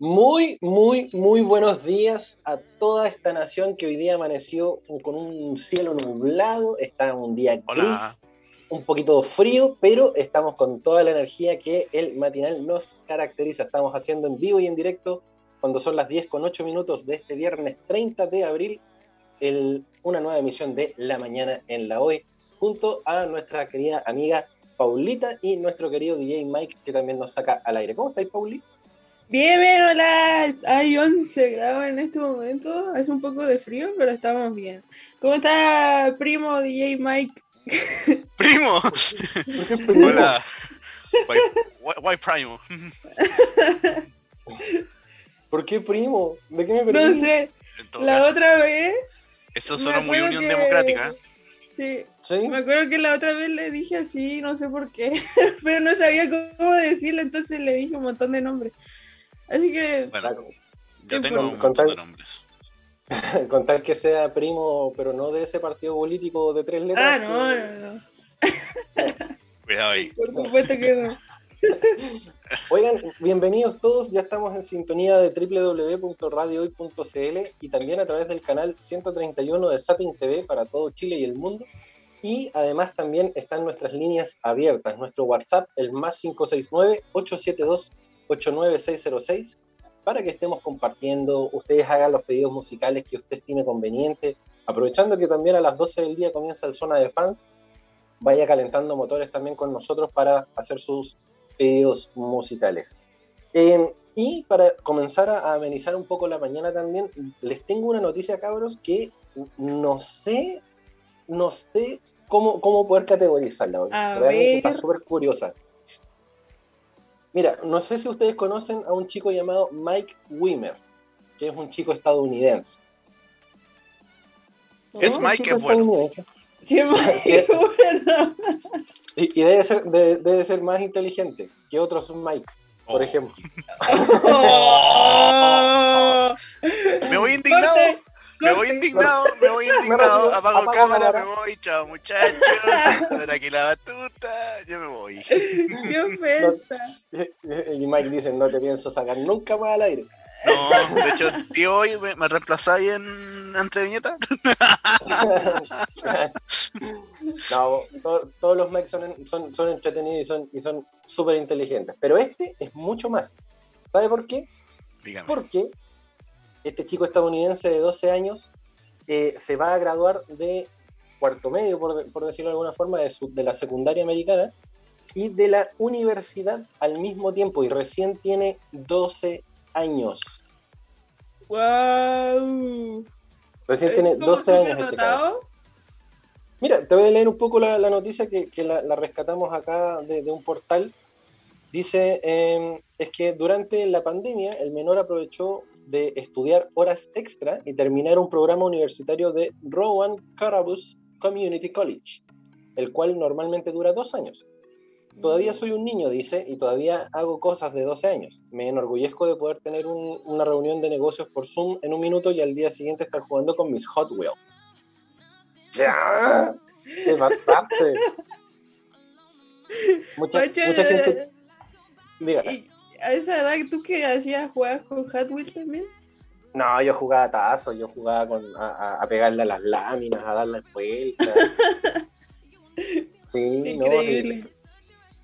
Muy, muy, muy buenos días a toda esta nación que hoy día amaneció con un cielo nublado, está un día gris, Hola. un poquito frío, pero estamos con toda la energía que el matinal nos caracteriza. Estamos haciendo en vivo y en directo cuando son las 10 con 8 minutos de este viernes 30 de abril, el- una nueva emisión de La Mañana en la Hoy, junto a nuestra querida amiga Paulita y nuestro querido DJ Mike, que también nos saca al aire. ¿Cómo estáis, Pauli? Bien, bien, hola. Hay 11 grados en este momento. Hace un poco de frío, pero estamos bien. ¿Cómo está, primo DJ Mike? ¡Primo! ¿Por qué primo? Hola. Guay, Primo. ¿Por qué primo? ¿De qué me No perdí? sé, En todo la caso, otra vez. eso suena muy Unión que- Democrática. Sí, ¿Sí? me acuerdo que la otra vez le dije así, no sé por qué, pero no sabía cómo decirle, entonces le dije un montón de nombres. Así que, Bueno, yo tengo un montón de nombres. Con tal que sea primo, pero no de ese partido político de tres letras. ah, no, no, no, Cuidado ahí. por supuesto que no. Oigan, bienvenidos todos. Ya estamos en sintonía de www.radiohoy.cl y también a través del canal 131 de Zapping TV para todo Chile y el mundo. Y además también están nuestras líneas abiertas. Nuestro WhatsApp, el más 569-872-89606, para que estemos compartiendo. Ustedes hagan los pedidos musicales que usted estime conveniente. Aprovechando que también a las 12 del día comienza el Zona de Fans, vaya calentando motores también con nosotros para hacer sus pedidos musicales. Eh, y para comenzar a amenizar un poco la mañana también, les tengo una noticia, cabros, que no sé, no sé cómo, cómo poder categorizarla. Realmente está súper curiosa. Mira, no sé si ustedes conocen a un chico llamado Mike Wimmer, que es un chico estadounidense. Es Mike, es bueno. Sí, Mike, bueno. Y, y debe, ser, de- debe ser más inteligente que otros Mikes, por Oh. ejemplo. Oh. Me voy indignado. Corte, Me voy indignado, me voy indignado, apago apago cámara, cámara. me voy, chao muchachos, a ver aquí la batuta, yo me voy. Qué ofensa. Y Mike dice, no te pienso sacar nunca más al aire. No, de hecho, tío, hoy me, me reemplazáis en entre viñetas. no, to- todos los Mikes son, son, son entretenidos y son y son súper inteligentes. Pero este es mucho más. ¿Sabe por qué? Dígame. Porque este chico estadounidense de 12 años eh, se va a graduar de cuarto medio, por, por decirlo de alguna forma, de, su- de la secundaria americana y de la universidad al mismo tiempo y recién tiene 12 años. Wow. Recién tiene 12 años. Este cabrón. Mira, te voy a leer un poco la, la noticia que, que la, la rescatamos acá de, de un portal. Dice, eh, es que durante la pandemia el menor aprovechó de estudiar horas extra y terminar un programa universitario de Rowan Carabus Community College, el cual normalmente dura dos años. Todavía soy un niño, dice, y todavía hago cosas de 12 años. Me enorgullezco de poder tener un- una reunión de negocios por Zoom en un minuto y al día siguiente estar jugando con mis Hot Wheels. ¡Ya! ¡Qué bastante! Mucha, gente... ¿Y a esa edad tú que hacías jugar con Hot Wheels también? No, yo jugaba a tazo, yo jugaba con, a, a- pegarle a las láminas, a darle vueltas. Sí, no, sí. Increíble.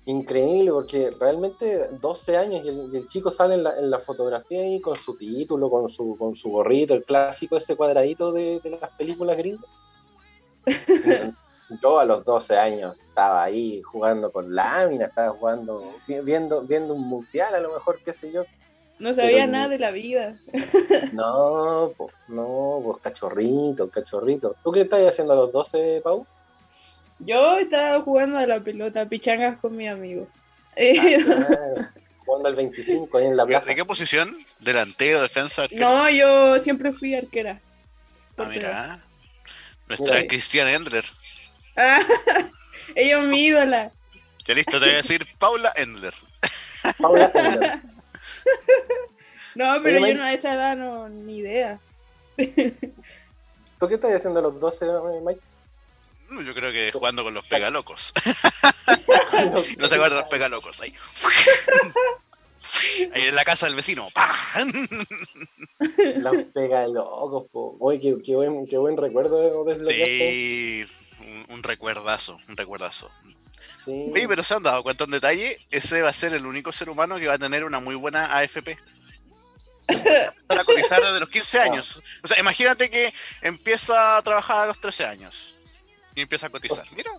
Increíble, porque realmente 12 años y el, y el chico sale en la, en la fotografía ahí con su título, con su, con su gorrito, el clásico, ese cuadradito de, de las películas gringas. Yo a los 12 años estaba ahí jugando con láminas, estaba jugando, vi- viendo, viendo un mundial a lo mejor, qué sé yo. No sabía Pero- nada de la vida. No, pues, no, pues cachorrito, cachorrito. ¿Tú qué estás haciendo a los 12, Pau? Yo estaba jugando a la pelota, pichangas con mi amigo. Ah, claro, jugando al 25 ahí en la plaza. ¿De qué posición? ¿Delantero, defensa, arquero? no, yo siempre fui arquera. Ah, mira. Nuestra Mira. Cristiana Endler. Ah, ella es mi ídola. Ya listo, te voy a decir Paula Endler. Paula Endler. No, pero Oye, yo no a esa edad no, ni idea. ¿Tú qué estás haciendo a los 12, eh, Mike? Yo creo que jugando con los pegalocos. No se acuerdan los pegalocos ahí. Ahí en la casa del vecino. ¡pah! La pega de locos, po. Oye, qué, qué buen, qué buen recuerdo desbloqueaste. Sí, un, un recuerdazo, un recuerdazo. Sí. Oye, pero se han dado cuenta en detalle, ese va a ser el único ser humano que va a tener una muy buena AFP. Para cotizar desde los 15 años. O sea, imagínate que empieza a trabajar a los 13 años y empieza a cotizar. Mira,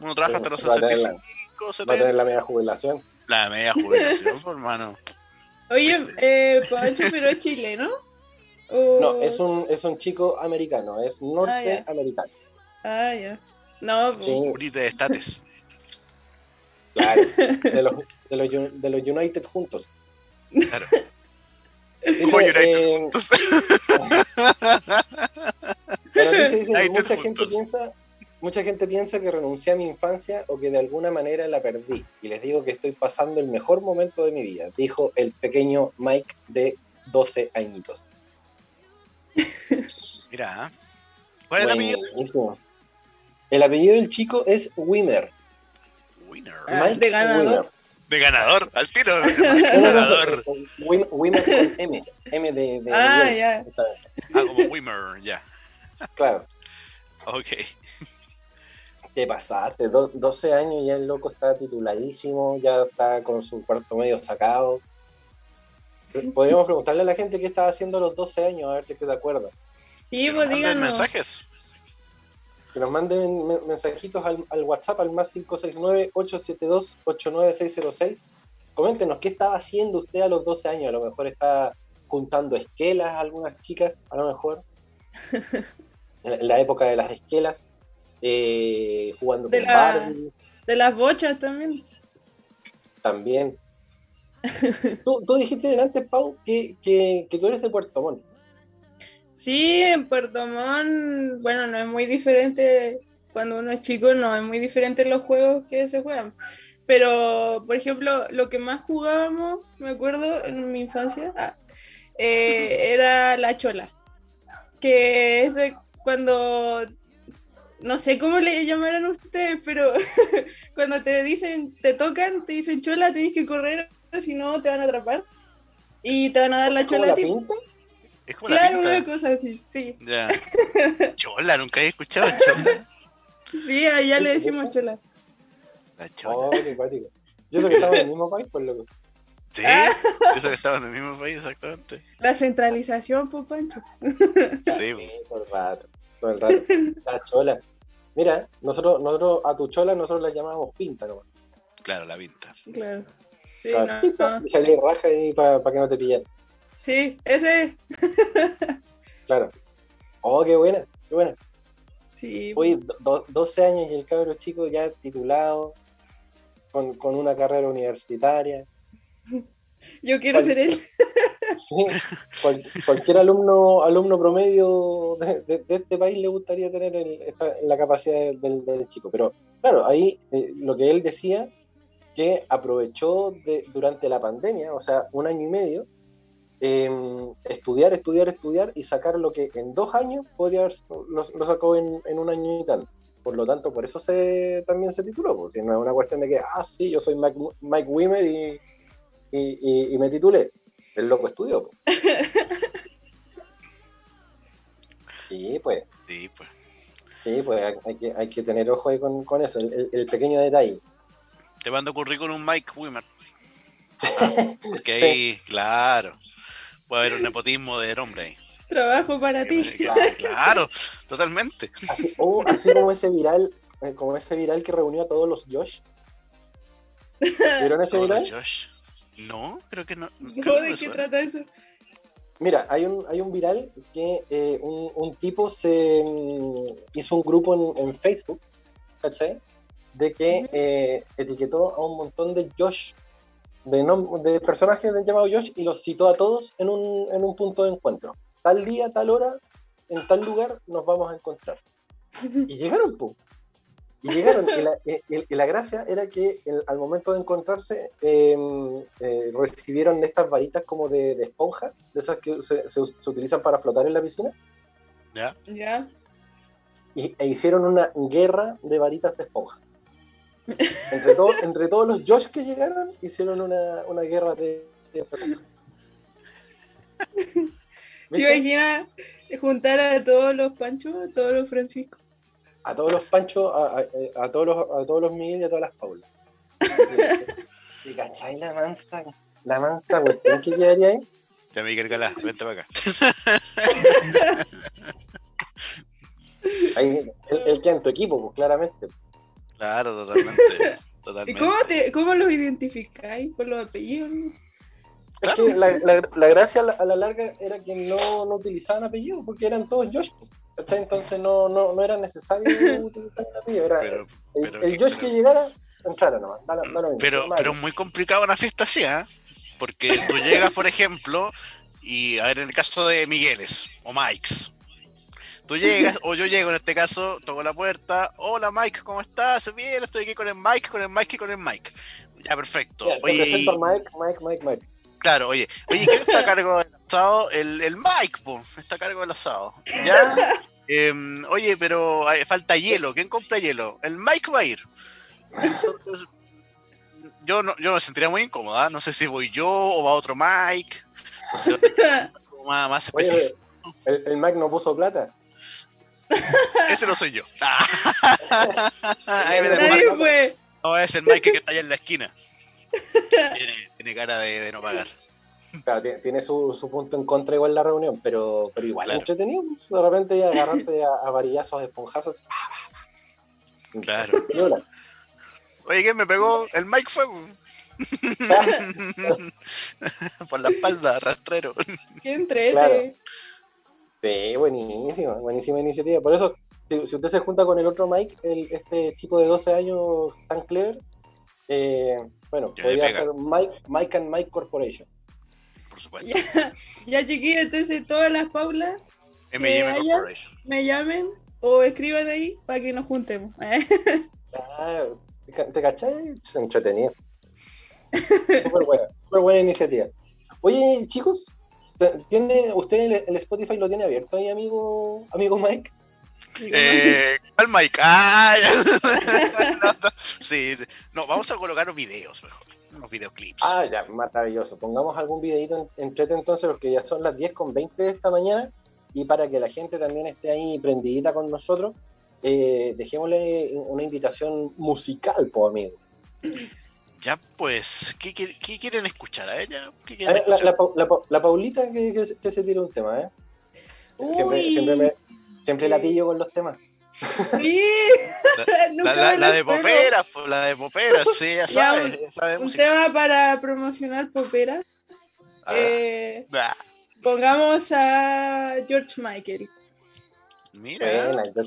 uno trabaja hasta los Va a tener la- 65, Va a 70. tener la media jubilación. La media jubilación, pues, hermano. Oye, eh, Pancho, pero es chileno. ¿O- No, es un, es un chico americano, es Ah, norteamericano. Ah, ya. No, pues. De estates. claro. De los, de los, Uni- de los United juntos. Claro. Dice, eh, juntos. La dice que United mucha gente piensa, mucha gente piensa que renuncié a mi infancia o que de alguna manera la perdí. Y les digo que estoy pasando el mejor momento de mi vida, dijo el pequeño Mike de 12 añitos. Mira, ¿eh? ¿cuál es el apellido? El apellido del chico es Wimmer. Winner. Ah, de ganador. De ganador, al tiro. No, ganador. Wim- Wimmer con M. M de. de Ah, de- ya. Ah, como Wimmer, ya. Claro. Ok. ¿Qué pasaste? Do- 12 años y ya el loco está tituladísimo, ya está con su cuarto medio sacado. Podríamos preguntarle a la gente qué estaba haciendo a los 12 años, a ver si es que se acuerda. Sí, pues díganos. mensajes. Que nos manden me- mensajitos al, al WhatsApp al más 569-872-89606. Coméntenos qué estaba haciendo usted a los 12 años. A lo mejor está juntando esquelas a algunas chicas, a lo mejor. En en la época de las esquelas. eh, jugando De con la- Barbie. De las bochas también. También. tú, tú dijiste delante, Pau, que, que, que tú eres de Puerto Montt. Sí, en Puerto Montt, bueno, no es muy diferente cuando uno es chico, no es muy diferente los juegos que se juegan. Pero, por ejemplo, lo que más jugábamos, me acuerdo en mi infancia, ah, eh, era la chola. Que es cuando, no sé cómo le llamarán ustedes, pero cuando te dicen, te tocan, te dicen chola, tienes que correr, si no te van a atrapar. Y te van a dar la ¿Cómo chola la a ti. Pinta? Es como la Claro, pinta. una cosa así, sí. Ya. Chola, nunca he escuchado chola. Sí, allá le decimos chola. La Oh, chola. qué cuático. Yo sé que estamos en el mismo país, pues loco. Sí, Ah. eso que estaba en el mismo país, exactamente. La centralización, pues, Pancho. Sí, Sí, todo el rato. Todo el rato. La chola. Mira, nosotros, nosotros a tu chola nosotros la llamábamos pinta nomás. claro, la pinta. Claro. Sí, Claro, no, pinta, no. Y salí raja ahí para que no te pillen. Sí, ese. Claro. Oh, qué buena, qué buena. Sí. Oye, do- do- 12 años y el cabro chico ya titulado, con, con una carrera universitaria. Yo quiero ser él. Sí, cual- cualquier alumno alumno promedio de, de- de este país le gustaría tener el- esta- la capacidad del, del chico. Pero claro, ahí eh, lo que él decía, que aprovechó de, durante la pandemia, o sea, un año y medio, em, estudiar, estudiar, estudiar y sacar lo que en dos años podría haber, lo, lo sacó en, en un año y tanto. Por lo tanto, por eso se, también se tituló, porque no es una cuestión de que, ah, sí, yo soy Mike, Mike Wimmer y, y, y- y me titulé. El loco estudió. po. Sí, pues, Sí, pues. sí, pues hay- que, hay que tener ojo ahí con, con eso, el, pequeño detalle. Te mando currículum Mike Wimmer. Ah, porque ahí, claro, puede haber un nepotismo de hombre ahí. Trabajo para ti. Claro, totalmente. Así, oh, así como ese viral, eh, como ese viral que reunió a todos los Josh. ¿Vieron ese viral? Josh. No, creo que no. No, creo ¿De qué suena. trata eso? Mira, hay un, hay un viral que eh, un, un tipo se mm, hizo un grupo en, en Facebook, ¿cachai? De que eh, etiquetó a un montón de Josh, de, de personajes llamados Josh, y los citó a todos en un, en un punto de encuentro. Tal día, tal hora, en tal lugar nos vamos a encontrar. Y llegaron, po. Y llegaron. Y la, y- y la gracia era que el- al momento de encontrarse eh, eh, recibieron estas varitas como de, de esponja, de esas que se, se- se utilizan para flotar en la piscina, ¿Ya? Ya. y, e hicieron una guerra de varitas de esponja. Entre, entre todos los Josh que llegaron, hicieron una, una guerra de... ¿Te imaginas juntar a todos los Panchos, a todos los Francisco? A todos los Panchos, a, todos los, a todos los Miguel y a todas las Paulas. ¿Y cachai la mansa? La mansa ¿qué quedaría ahí? Ya Miguel Galá, vente para acá. Ahí, el, que en tu equipo, pues claramente. Claro, totalmente. totalmente. ¿Y cómo, te, cómo los identificáis? ¿Por los apellidos? Es que la, la, gracia a la, larga era que no, no utilizaban apellidos porque eran todos Josh. Entonces no, no, no era necesario utilizar un apellido. Era el, Josh que llegara, entrara nomás. pero, pero es muy complicado una fiesta así, ¿eh? Porque tú llegas, por ejemplo, y a ver, en el caso de Migueles o Mikes, tú llegas, o yo llego en este caso, toco la puerta, hola Mike, ¿cómo estás? Bien, estoy aquí con el Mike, con el Mike y con el Mike. Ya, perfecto. oye, Mike, Mike, Mike, Mike. Claro, oye, oye, ¿quién está a cargo del asado? El, el Mike, po, está a cargo del asado. ¿Ya? Em, oye, pero falta hielo, ¿quién compra hielo? El Mike va a ir. Entonces, yo, no, yo me sentiría muy incómoda. No sé si voy yo o va otro Mike. más, más específico. ¿el, Mike no puso plata. Ese no soy yo. Ahí me fue. No, es el Mike que está allá en la esquina. Tiene, cara de, no pagar. Claro, tiene, su, su, punto en contra igual la reunión, pero, pero igual claro. entretenido. De repente ya agarrarte a, a varillazos, esponjazos. Claro. Oye, ¿quién me pegó? El Mike fue. Por la espalda, rastrero. Qué entrete. Sí, buenísima, buenísima iniciativa. Por eso, si, usted se junta con el otro Mike, el, este chico de 12 años tan clever, eh, bueno, podría ser Mike, Mike and Mike Corporation. Por supuesto. Ya, ya chiquillos, entonces todas las Paulas me llamen o escriban ahí para que nos juntemos. Claro. ¿Te cachai? Se entretenía. Súper buena, súper buena iniciativa. Oye, chicos, ¿tiene, ¿usted el, Spotify lo tiene abierto ahí, amigo, amigo Mike? Eh, ¿Cuál Mike? Ah, sí, no, vamos a colocar los videos mejor, unos videoclips. Ah, ya, maravilloso. Pongamos algún videito entrete entonces, porque ya son las 10 con 20 de esta mañana, y para que la gente también esté ahí prendidita con nosotros, eh, dejémosle una invitación musical, po amigo. Ya, pues, ¿qué, quieren escuchar a ella? la, Paulita que, se tira un tema, ¿eh? Siempre, la pillo con los temas. Sí. La, de Popera, la de Popera, sí, ya sabes. un, tema para promocionar Popera. Ah, eh, pongamos a George Michael. Mira. ¿Cuál,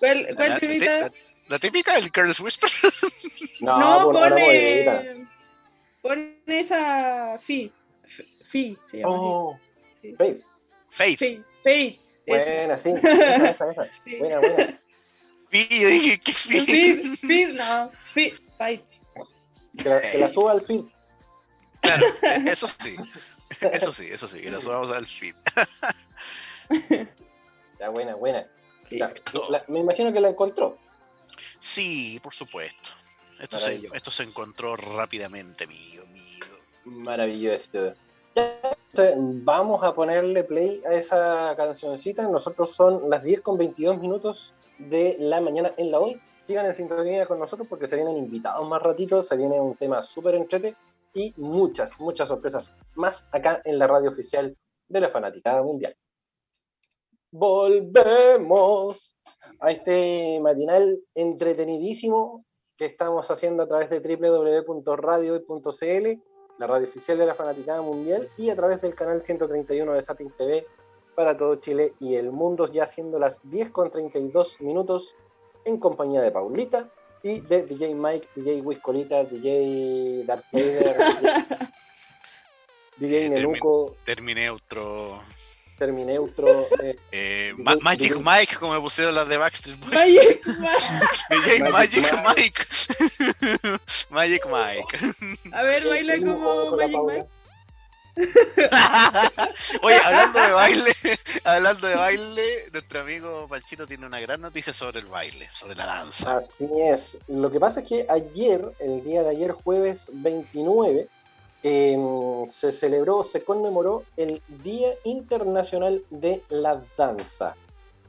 cuál la, la, la, típica, el Carlos Whisper. No, no pone. Pone esa Fi. Fi se llama. Oh, Faith. Faith. Faith. Buena, sí. Esa, esa, Buena, buena. Fi, yo dije, ¿qué Fi? Fi, Fi, no. Fi, Fight. Que la, que la suba al feed. Claro, eso sí. Eso sí, eso sí, que la subamos al feed. Ya, buena, buena. me imagino que la encontró. Sí, por supuesto. Esto, se, esto se encontró rápidamente, amigo, amigo. Maravilloso. vamos a ponerle play a esa cancioncita. Nosotros son las 10 con 22 minutos de la mañana en la hoy. Sigan en sintonía con nosotros porque se vienen invitados más ratitos, se viene un tema súper entrete y muchas, muchas sorpresas más acá en la radio oficial de la Fanaticada Mundial volvemos a este matinal entretenidísimo que estamos haciendo a través de www.radio.cl, la radio oficial de la Fanaticada Mundial, y a través del canal 131 de Sapping TV para todo Chile y el mundo, ya siendo las 10 con 32 minutos en compañía de Paulita y de DJ Mike, DJ Wiscolita, DJ Darth Vader, DJ, Nenuco. Terminé otro Termineutro. Eh, eh, Magic Mike, como me pusieron las de Backstreet Boys. Magic, Magic, Mike. Magic Mike. A ver, baila como Magic Mike. Oye, hablando de baile, hablando de baile, nuestro amigo Panchito tiene una gran noticia sobre el baile, sobre la danza. Así es. Lo que pasa es que ayer, el día de ayer, jueves 29, em, se celebró, se conmemoró el Día Internacional de la Danza.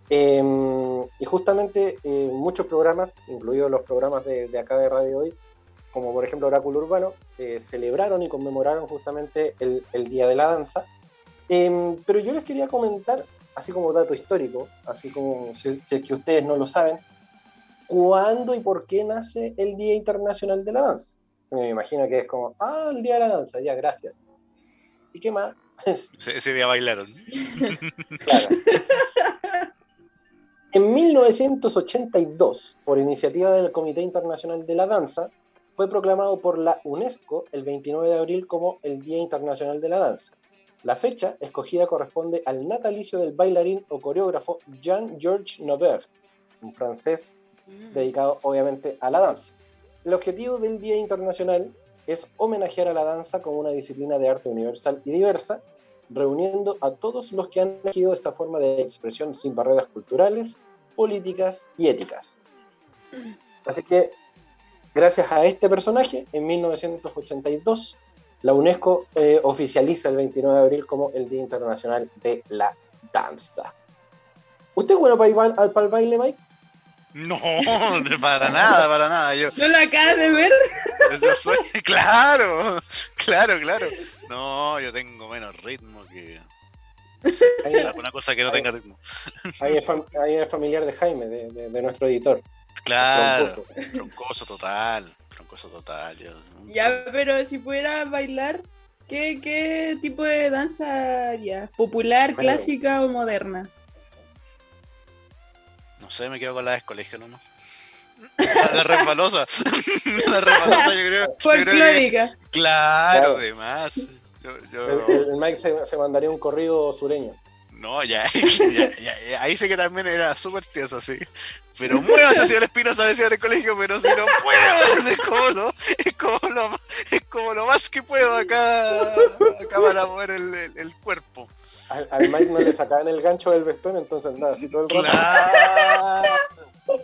Em, y justamente eh, muchos programas, incluidos los programas de, de de Radio Hoy, como por ejemplo Oráculo Urbano, eh, celebraron y conmemoraron justamente el, Día de la Danza. Em, pero yo les quería comentar, así como dato histórico, así como si, es que ustedes no lo saben, ¿cuándo y por qué nace el Día Internacional de la Danza? Me imagino que es como, ah, el Día de la Danza, ya, gracias. ¿Y qué más? Ese, día bailaron. claro. En 1982, por iniciativa del Comité Internacional de la Danza, fue proclamado por la UNESCO el 29 de abril como el Día Internacional de la Danza. La fecha escogida corresponde al natalicio del bailarín o coreógrafo Jean-Georges Nobert, un francés mm. dedicado obviamente a la danza. El objetivo del Día Internacional es homenajear a la danza como una disciplina de arte universal y diversa, reuniendo a todos los que han elegido esta forma de expresión sin barreras culturales, políticas y éticas. Así que Gracias a este personaje, en 1982, la UNESCO eh, oficializa el 29 de abril como el Día Internacional de la Danza. ¿Usted es bueno para el, baile, Mike? No, para nada, para nada. Yo, ¿No lo acabas de ver? Yo soy, claro, claro, claro. No, yo tengo menos ritmo que. una cosa que no tenga ritmo. Ahí es, familiar de Jaime, de nuestro editor. Claro, troncoso total, troncoso total. Ya, pero si pudiera bailar, ¿qué, ¿qué, tipo de danza haría? ¿Popular, clásica o moderna? No sé, me quedo con la de colegio nomás. La, resbalosa. la resbalosa, yo creo. Folclórica. Claro, además. El, Mike se, se mandaría un corrido sureño. No, ya, ya, ahí sé que también era súper tieso, sí. Pero muévase, señor Espinosa, decía en el colegio, pero si no puedo, es como lo, es como lo, es como lo más que puedo acá, acá para mover el, el, cuerpo. Al, al, Mike no le sacaban el gancho del vestón, entonces nada, así todo el rato. Claro,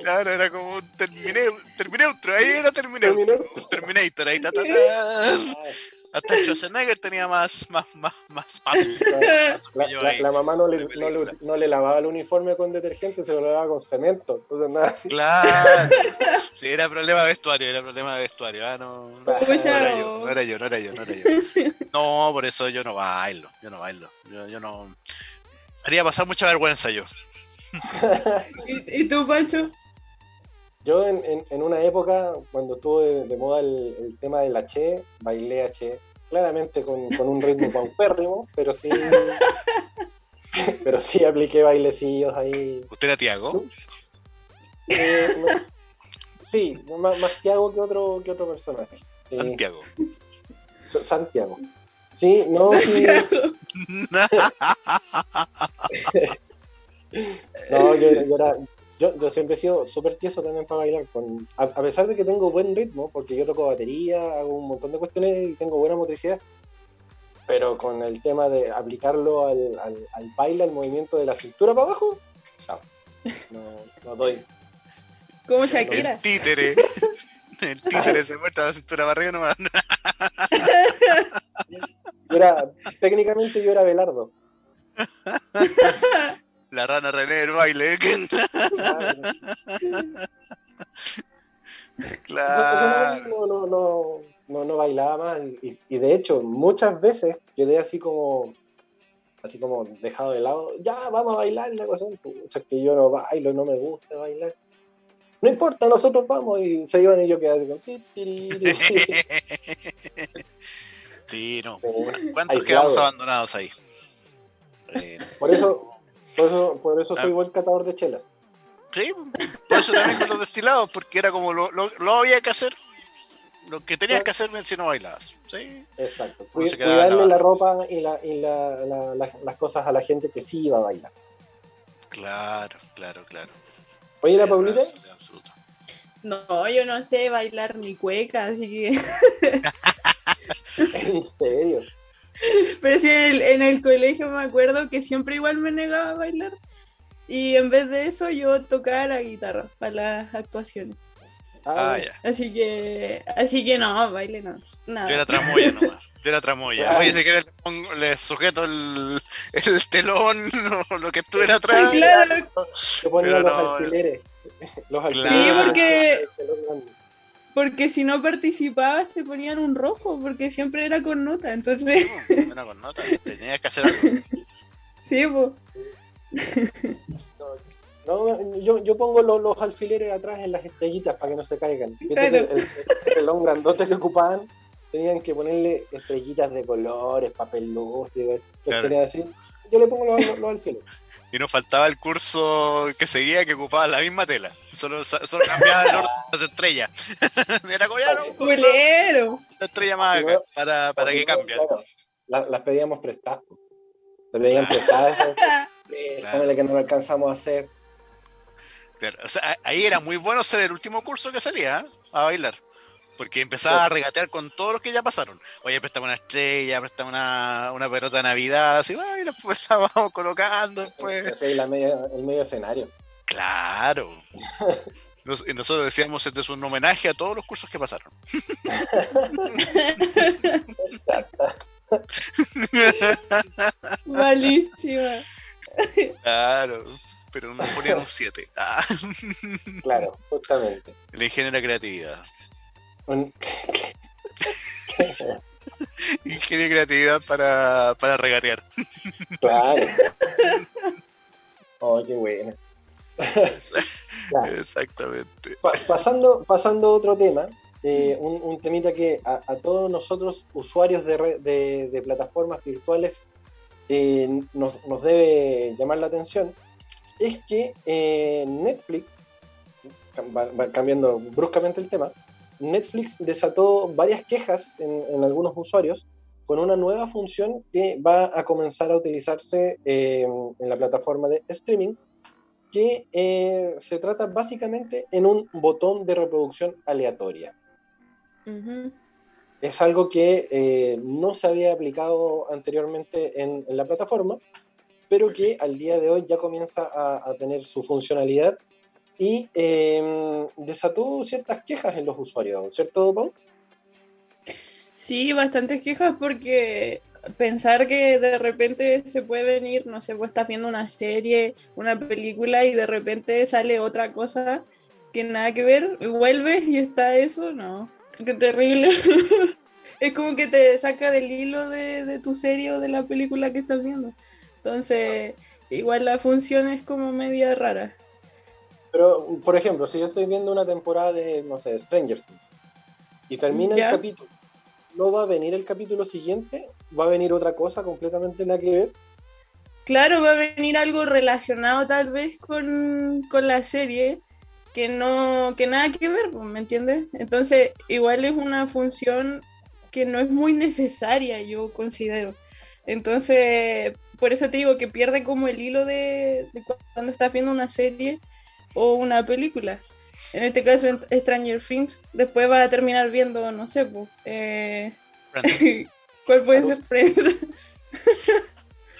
claro era como un Terminator, Terminator, ahí era Terminator. Terminator, ahí, ta, ta, ta. Hasta Schwarzenegger tenía más, más, más, más pasos. La, mamá no le, no, le, lavaba el uniforme con detergente, se lo lavaba con cemento. Entonces, nada. Claro. Sí, era problema de vestuario, era problema de vestuario. Ah, no, no, era yo, no era yo, no era yo, no era yo. No, por eso yo no bailo, yo no bailo. Yo, yo no. Haría pasar mucha vergüenza yo. ¿Y, ¿Y tú, Pancho? Yo en, en, una época, cuando estuvo de, moda el, el, tema del H, bailé H, claramente con, con un ritmo paupérrimo, pero sí, pero sí apliqué bailecillos ahí. ¿Usted era Tiago? Eh, sí, más, más, Tiago que otro, que otro personaje. Eh, Santiago. Santiago. Sí, no, Santiago. no, yo, yo, era, yo, siempre he sido súper tieso también para bailar, con, a, pesar de que tengo buen ritmo, porque yo toco batería, hago un montón de cuestiones y tengo buena motricidad, pero con el tema de aplicarlo al, al, baile, al movimiento de la cintura para abajo, chao, no, no doy. Como Shakira. El títere. El títere se muestra la cintura para arriba nomás. era, técnicamente yo era Belardo. La rana René del baile. claro. No, no, no, no, no bailaba más. Y, y, de hecho, muchas veces quedé así como así como dejado de lado. Ya, vamos a bailar. La cosa. O sea, que yo no bailo, no me gusta bailar. No importa, nosotros vamos. Y se iban y yo quedé así con... Sí, no. ¿Cuántos quedamos abandonados ahí? Por eso, por eso, por eso soy ah. buen catador de chelas. Sí, por eso también con los destilados, porque era como lo, lo, había que hacer, lo que tenías que hacer si no bailabas. ¿sí? Exacto. Cuidarle la, ropa y, la, y la, las cosas a la gente que sí iba a bailar. Claro, claro, claro. Oye, la Paulita. No, yo no sé bailar ni cueca, así que. ¿En serio? Pero sí, en el, colegio me acuerdo que siempre igual me negaba a bailar. Y en vez de eso, yo tocaba la guitarra para las actuaciones. Ah, ya. Así que, así que no, baile no. Nada. Yo era tramoya nomás. Yo era tramoya. Oye, si quieres le, sujeto el, el telón o lo que estuviera atrás. Claro. Pero los alfileres. Los alfileres. Sí, porque porque si no participabas te ponían un rojo, porque siempre era con nota, entonces... Sí, era con nota, tenías que hacer algo. Sí, pues. No, yo, yo pongo los, alfileres atrás en las estrellitas para que no se caigan. Claro. El, el, pelón grandote que ocupaban tenían que ponerle estrellitas de colores, papel luz, claro. así. Yo le pongo los, los alfileres. Y nos faltaba el curso que seguía que ocupaba la misma tela. Solo, solo cambiaba el orden de las estrellas. Era Culero. La estrella más acá, para, para que cambie. las pedíamos prestadas. Se pedían prestadas. Claro. que no lo alcanzamos a hacer. o sea, ahí era muy bueno ser el último curso que salía ¿eh? a bailar. Porque empezaba a regatear con todos los que ya pasaron. Oye, préstame una estrella, préstame una, una pelota de Navidad, así, y después la vamos colocando. Después. el medio escenario. Claro. y nosotros decíamos, este es un homenaje a todos los cursos que pasaron. Malísima. Claro, pero nos ponían un 7. Ah. Claro, justamente. El ingenio de la creatividad. Ingenio y creatividad para, para regatear. Claro. Oh, qué bueno. Exactamente. pasando, pasando a otro tema, eh, un, temita que a, todos nosotros, usuarios de, de, plataformas virtuales, eh, nos, nos, debe llamar la atención, es que eh, Netflix, cambiando bruscamente el tema, Netflix desató varias quejas en, algunos usuarios con una nueva función que va a comenzar a utilizarse eh, en la plataforma de streaming, que eh, se trata básicamente en un botón de reproducción aleatoria. Es algo que eh, no se había aplicado anteriormente en, la plataforma, pero que al día de hoy ya comienza a, a tener su funcionalidad y em, desató ciertas quejas en los usuarios, ¿cierto, Pau? Sí, bastantes quejas porque pensar que de repente se puede venir, no sé, pues estás viendo una serie, una película y de repente sale otra cosa que nada que ver, vuelves y está eso, no, qué terrible. es como que te saca del hilo de, de tu serie o de la película que estás viendo. Entonces, igual la función es como media rara. Pero, por ejemplo, si yo estoy viendo una temporada de, no sé, Stranger Things y termina el capítulo, ¿no va a venir el capítulo siguiente? ¿Va a venir otra cosa completamente nada que ver? Claro, va a venir algo relacionado tal vez con, la serie que no que nada que ver, ¿me entiendes? Entonces, igual es una función que no es muy necesaria, yo considero. Entonces, por eso te digo que pierde como el hilo de, de cuando estás viendo una serie o una película. En este caso, Stranger Things, después va a terminar viendo, no sé, pues, eh... ¿cuál puede ser Friends?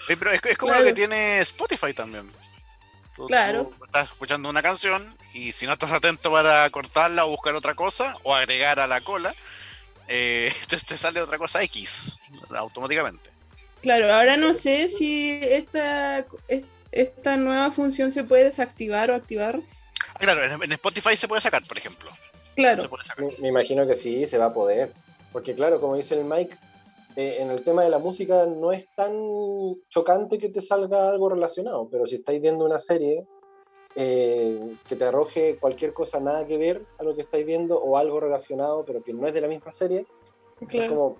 pero es, como lo que tiene Spotify también. claro. estás escuchando una canción y si no estás atento para cortarla o buscar otra cosa o agregar a la cola, eh, te, sale otra cosa X automáticamente. Claro, ahora no sé si esta, esta nueva función se puede desactivar o activar. Claro, en Spotify se puede sacar, por ejemplo. Claro. Me, imagino que sí, se va a poder. Porque claro, como dice el Mike, eh, en el tema de la música no es tan chocante que te salga algo relacionado, pero si estáis viendo una serie eh, que te arroje cualquier cosa nada que ver a lo que estáis viendo o algo relacionado, pero que no es de la misma serie, es como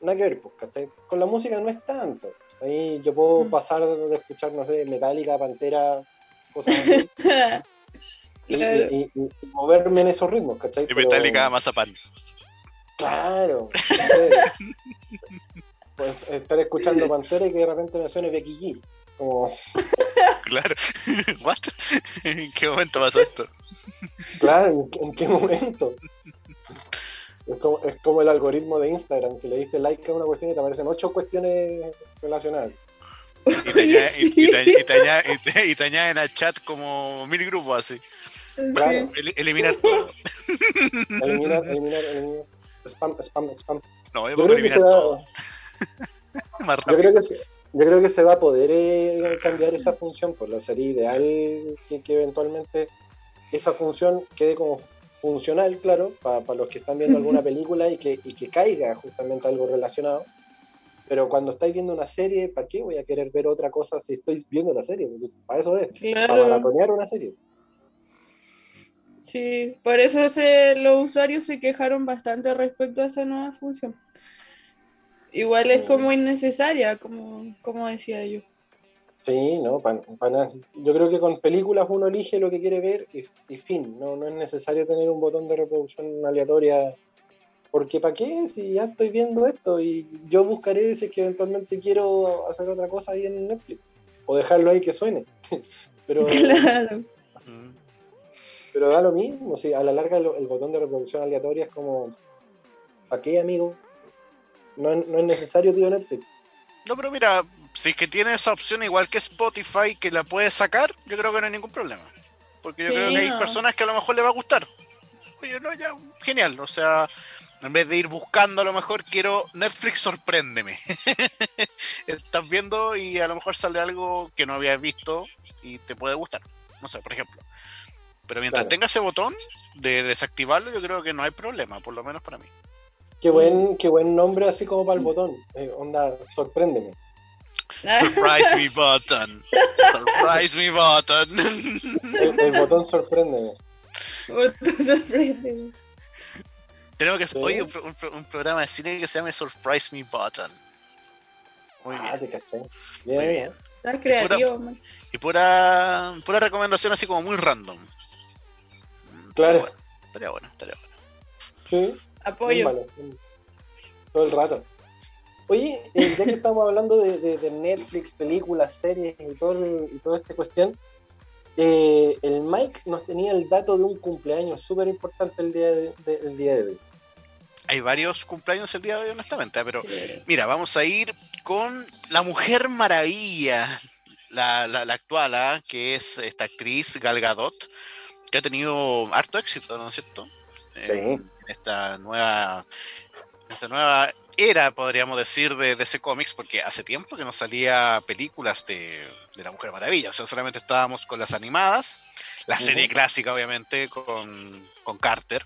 nada que ver, pues, con la música no es tanto. Ahí yo puedo mm. pasar de escuchar, no sé, Metallica, Pantera, cosas así. y, moverme en esos ritmos, ¿cachai? Y Metallica, Mazapán. Claro. pues estar escuchando Pantera y que de repente me suene Becky G. Como... Claro. ¿What? ¿En qué momento pasó esto? Claro, ¿en, qué momento? Es como, el algoritmo de Instagram, que le diste like a una cuestión y te aparecen ocho cuestiones relacionadas. Y te, añaden, y, te, añaden al chat como mil grupos así. Claro. eliminar todo. eliminar, eliminar, eliminar. Spam, spam, spam. No, yo, yo creo eliminar todo. Más rápido. Yo creo que se, yo creo que se va a poder eh, cambiar esa función, pues lo sería ideal que, que eventualmente esa función quede como funcional, claro, para los que están viendo alguna película y que, y que caiga justamente algo relacionado. Pero cuando estáis viendo una serie, ¿para qué voy a querer ver otra cosa si estoy viendo la serie? Pues, para eso es, para maratonear una serie. Sí, por eso se, los usuarios se quejaron bastante respecto a esa nueva función. Igual es como innecesaria, como, como decía yo. Sí, no, yo creo que con películas uno elige lo que quiere ver y, fin, no, no es necesario tener un botón de reproducción aleatoria, porque ¿para qué? Si ya estoy viendo esto y yo buscaré si es que eventualmente quiero hacer otra cosa ahí en Netflix, o dejarlo ahí que suene, pero... Claro. Pero da lo mismo, si a la larga el, botón de reproducción aleatoria es como, ¿para qué, amigo? No, no es necesario, tío Netflix. No, pero mira, si es que tiene esa opción igual que Spotify que la puedes sacar, yo creo que no hay ningún problema. Porque yo creo que hay personas que a lo mejor le va a gustar. Oye, no, ya, genial. O sea, en vez de ir buscando, a lo mejor quiero Netflix, sorpréndeme. Estás viendo y a lo mejor sale algo que no habías visto y te puede gustar. No sé, por ejemplo. Pero mientras tenga ese botón de desactivarlo, yo creo que no hay problema, por lo menos para mí. Qué buen, qué buen nombre así como para el botón. Eh, onda, sorpréndeme. Surprise me button. Surprise me button. El, botón sorprende. Botón sorprende. Tenemos que hoy un, un, programa de cine que se llame Surprise Me Button. Muy ah, bien. te caché. Bien, muy bien. Estás creativo, man. Y pura, pura recomendación así como muy random. Claro. Estaría bueno, estaría bueno. Sí. Apoyo. Todo el rato. Oye, eh, ya que estamos hablando de, Netflix, películas, series y todo, y toda esta cuestión, eh, el Mike nos tenía el dato de un cumpleaños súper importante el día de, día de hoy. Hay varios cumpleaños el día de hoy, honestamente, pero mira, vamos a ir con la Mujer Maravilla, la, actual, ¿ah? que es esta actriz Gal Gadot, que ha tenido harto éxito, ¿no es cierto? Sí. esta nueva, esta nueva era, podríamos decir, de DC Comics, porque hace tiempo que no salía películas de, la Mujer Maravilla. O sea, solamente estábamos con las animadas, la serie clásica, obviamente, con, con Carter.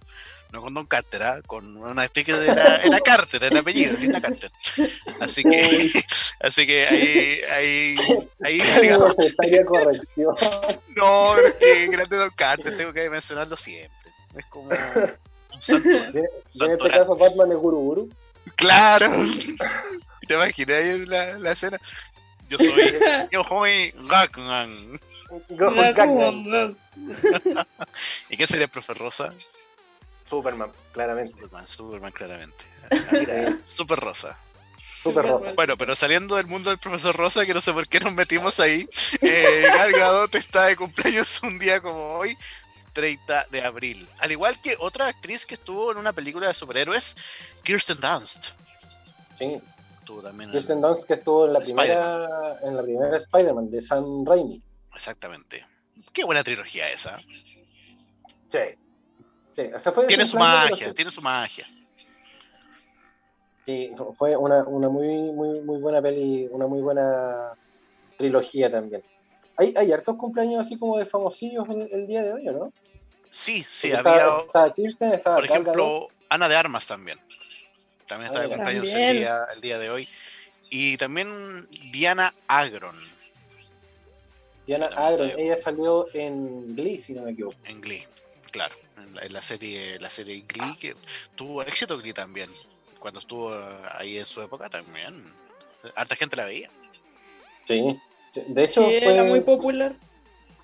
No con Don Carter, ¿ah? con una especie de. Era, Carter, el apellido, Linda Carter. Así que, así que ahí. ahí, ahí no, pero es que grande Don Carter, tengo que mencionarlo siempre. Es como. Un santo, en este caso, Batman es Guru Guru. Claro. ¿Te imaginas la, la escena? Yo soy. Yo soy Gagman. ¿Y qué sería el profe Rosa? Superman, claramente. Superman, Superman, claramente. Ah, super Rosa. Super Rosa. Bueno, pero saliendo del mundo del profesor Rosa, que no sé por qué nos metimos ahí, eh, Gal Gadot está de cumpleaños un día como hoy, 30 de abril. Al igual que otra actriz que estuvo en una película de superhéroes, Kirsten Dunst. Sí. Kirsten Dunst que estuvo en la primera en la primera Spider-Man de Sam Raimi. Exactamente. Qué buena trilogía esa. Sí. Sí. fue tiene su magia, tiene su magia. Sí, fue una, una muy, muy, muy buena peli, una muy buena trilogía también. Hay, hay hartos cumpleaños así como de famosillos el, día de hoy, ¿no? Sí, sí, había. Estaba Kirsten, estaba Por ejemplo, Ana de Armas también. También está de cumpleaños el día, el día de hoy. Y también Diana Agron. Diana Agron, ella salió en Glee, si no me equivoco. En Glee, claro. En la, serie, la serie Glee, que tuvo éxito Glee también. Cuando estuvo ahí en su época también. Harta gente la veía. Sí, de hecho, fue muy popular.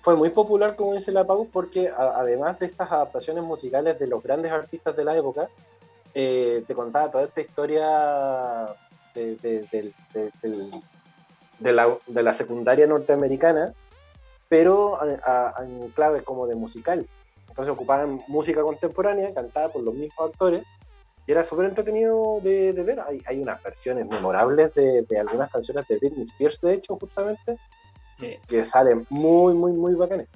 Fue muy popular, como dice la Pau, porque además de estas adaptaciones musicales de los grandes artistas de la época, eh, te contaba toda esta historia de, la, secundaria norteamericana, pero en clave como de musical. Entonces ocupaban música contemporánea, cantada por los mismos actores, Y era súper entretenido de, ver. Hay, hay, unas versiones memorables de, algunas canciones de Britney Spears, de hecho, justamente, que salen muy, muy, muy bacanes.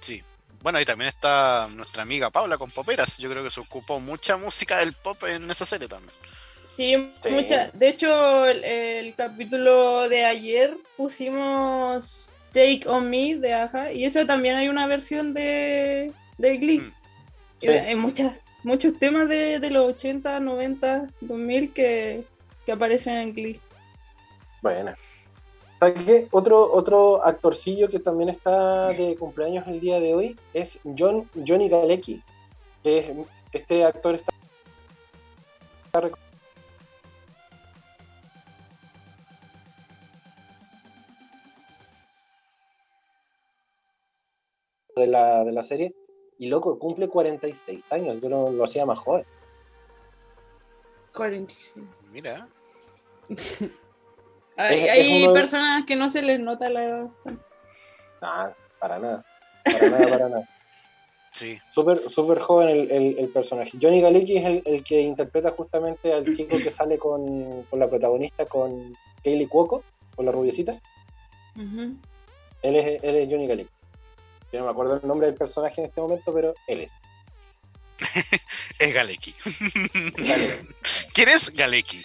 Sí. Bueno, y también está nuestra amiga Paula con Poperas. Yo creo que se ocupó mucha música del pop en esa serie también. Sí, mucha. De hecho, el, capítulo de ayer pusimos Take on Me de Aja y eso también hay una versión de, de Glee. Mm. Hay muchas, muchos temas de, los 80, 90, 2000 que, que aparecen en Glee. Bueno. ¿Sabes qué? Otro, otro actorcillo que también está de cumpleaños el día de hoy es John, Johnny Galecki, que es, este actor está de la, de la serie. Y loco, cumple 46 años. Yo lo, lo hacía más joven. 46. Mira. hay, personas que no se les nota la edad. Ah, para nada. Para nada, para nada. Sí. Súper super joven el, el, personaje. Johnny Galecki es el, el, que interpreta justamente al chico que sale con, con la protagonista, con Kaylee Cuoco, con la rubiecita. él, es, él es Johnny Galecki. Yo no me acuerdo el nombre del personaje en este momento, pero él es. es Galecki. ¿Quién es Galecki?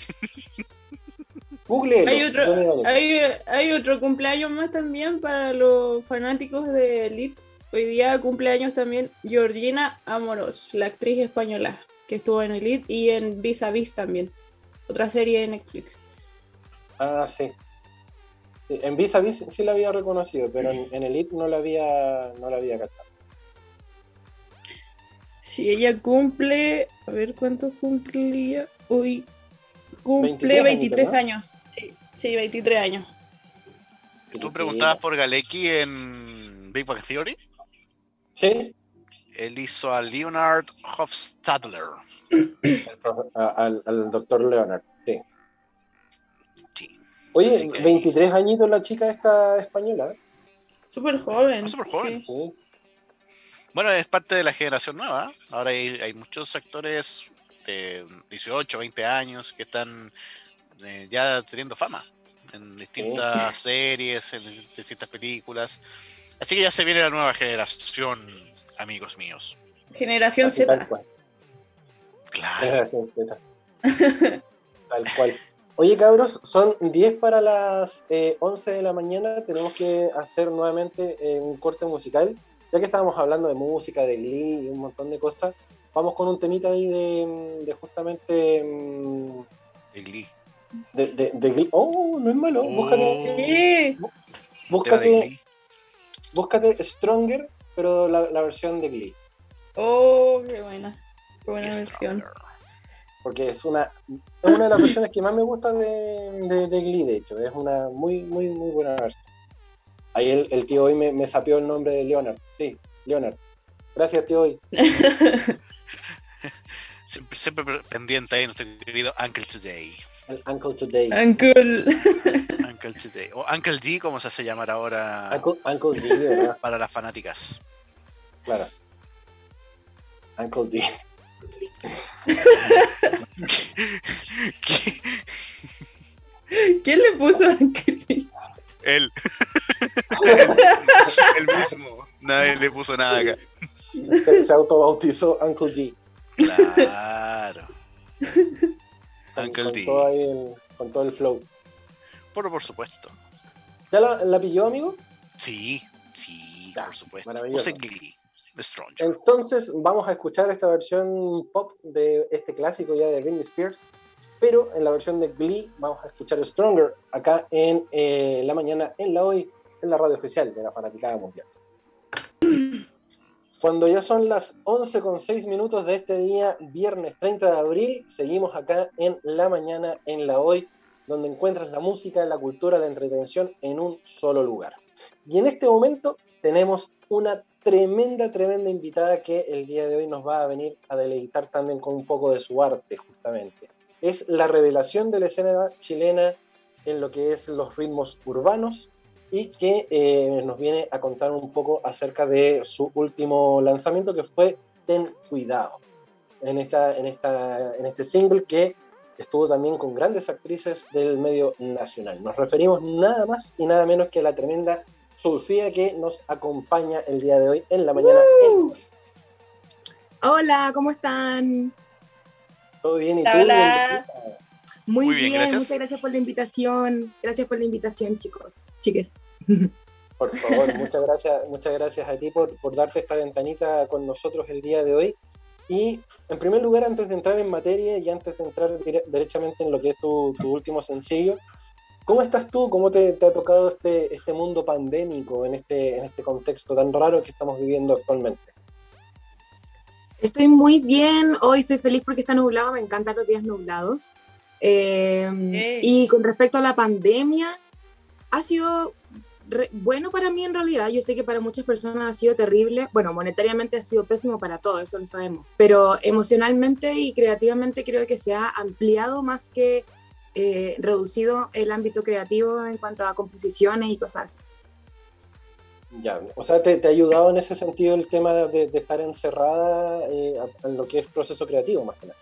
Google. Hay otro, hay, hay otro cumpleaños más también para los fanáticos de Elite. Hoy día cumpleaños también Georgina Amoros, la actriz española que estuvo en Elite y en Vis a Vis también. Otra serie de Netflix. Ah, sí. En Vis a Vis sí la había reconocido, pero en, Elite no la había, no la había captado. Si ella cumple, a ver cuánto cumplía hoy. Cumple 23, años. Sí, sí, 23 años. ¿Y tú preguntabas por Galecki en Big Bang Theory? Sí. Él hizo a Leonard Hofstadler. al, al doctor Leonard, sí. Oye, 23 añitos la chica esta española. Súper joven. Súper joven. Bueno, es parte de la generación nueva. Ahora hay, muchos actores de 18, 20 años que están eh, ya teniendo fama en distintas series, en distintas películas. Así que ya se viene la nueva generación, amigos míos. Generación Z. Tal cual. Claro. Generación Z. tal cual. Oye, cabros, son 10 para las 11 eh, de la mañana. Tenemos que hacer nuevamente eh, un corte musical. Ya que estábamos hablando de música, de Glee y un montón de cosas, vamos con un temita ahí de, justamente. Mm, de Glee. De, de, Glee. Oh, no es malo. Oh. Búscate. Búscate. Búscate Stronger, pero la, versión de Glee. Oh, qué buena. Qué buena versión porque es una, es una de las versiones que más me gusta de, de, Glee, de hecho, es una muy, muy, muy buena versión. Ahí el, el tío hoy me, me sapió el nombre de Leonard, sí, Leonard. Gracias, tío hoy. siempre, siempre, pendiente ahí nuestro querido Uncle Today. El Uncle Today. Uncle. Uncle Today. O Uncle G, como se hace llamar ahora. Uncle, Uncle G, ¿verdad? Para las fanáticas. Claro. Uncle D. ¿Quién le puso a Él. El mismo. Nadie le puso nada acá. Se, autobautizó Uncle G. Claro. Uncle con, Todo el, con todo el flow. Por, por supuesto. ¿Ya la, la pilló, amigo? Sí, sí, por supuesto. Maravilloso. Entonces vamos a escuchar esta versión pop de este clásico ya de Britney Spears, pero en la versión de Glee vamos a escuchar Stronger acá en eh, la mañana, en la hoy, en la radio oficial de la Fanaticada Mundial. Cuando ya son las 11 con 6 minutos de este día, viernes 30 de abril, seguimos acá en la mañana, en la hoy, donde encuentras la música, la cultura, la entretención en un solo lugar. Y en este momento tenemos una tremenda, tremenda invitada que el día de hoy nos va a venir a deleitar también con un poco de su arte, justamente. Es la revelación de la escena chilena en lo que es los ritmos urbanos y que eh, nos viene a contar un poco acerca de su último lanzamiento que fue Ten Cuidado. en, esta, en, esta, en este single que estuvo también con grandes actrices del medio nacional. Nos referimos nada más y nada menos que a la tremenda Sofía que nos acompaña el día de hoy en la mañana. Hola, ¿cómo están? ¿Todo bien? ¿Y tú? Muy, bien, gracias. muchas gracias por la invitación. Gracias por la invitación, chicos, chiques. Por favor, muchas gracias, muchas gracias a ti por, por darte esta ventanita con nosotros el día de hoy. Y en primer lugar, antes de entrar en materia y antes de entrar derechamente en lo que es tu, último sencillo, ¿cómo estás tú? ¿Cómo te, ha tocado este, este mundo pandémico en este, en este contexto tan raro que estamos viviendo actualmente? Estoy muy bien, hoy estoy feliz porque está nublado, me encantan los días nublados. Eh, y con respecto a la pandemia, ha sido bueno para mí en realidad. Yo sé que para muchas personas ha sido terrible. Bueno, monetariamente ha sido pésimo para todo, eso lo sabemos. Pero emocionalmente y creativamente creo que se ha ampliado más que eh, reducido el ámbito creativo en cuanto a composiciones y cosas Ya, o sea, ¿te, ha ayudado en ese sentido el tema de, estar encerrada eh, en lo que es proceso creativo, más que nada?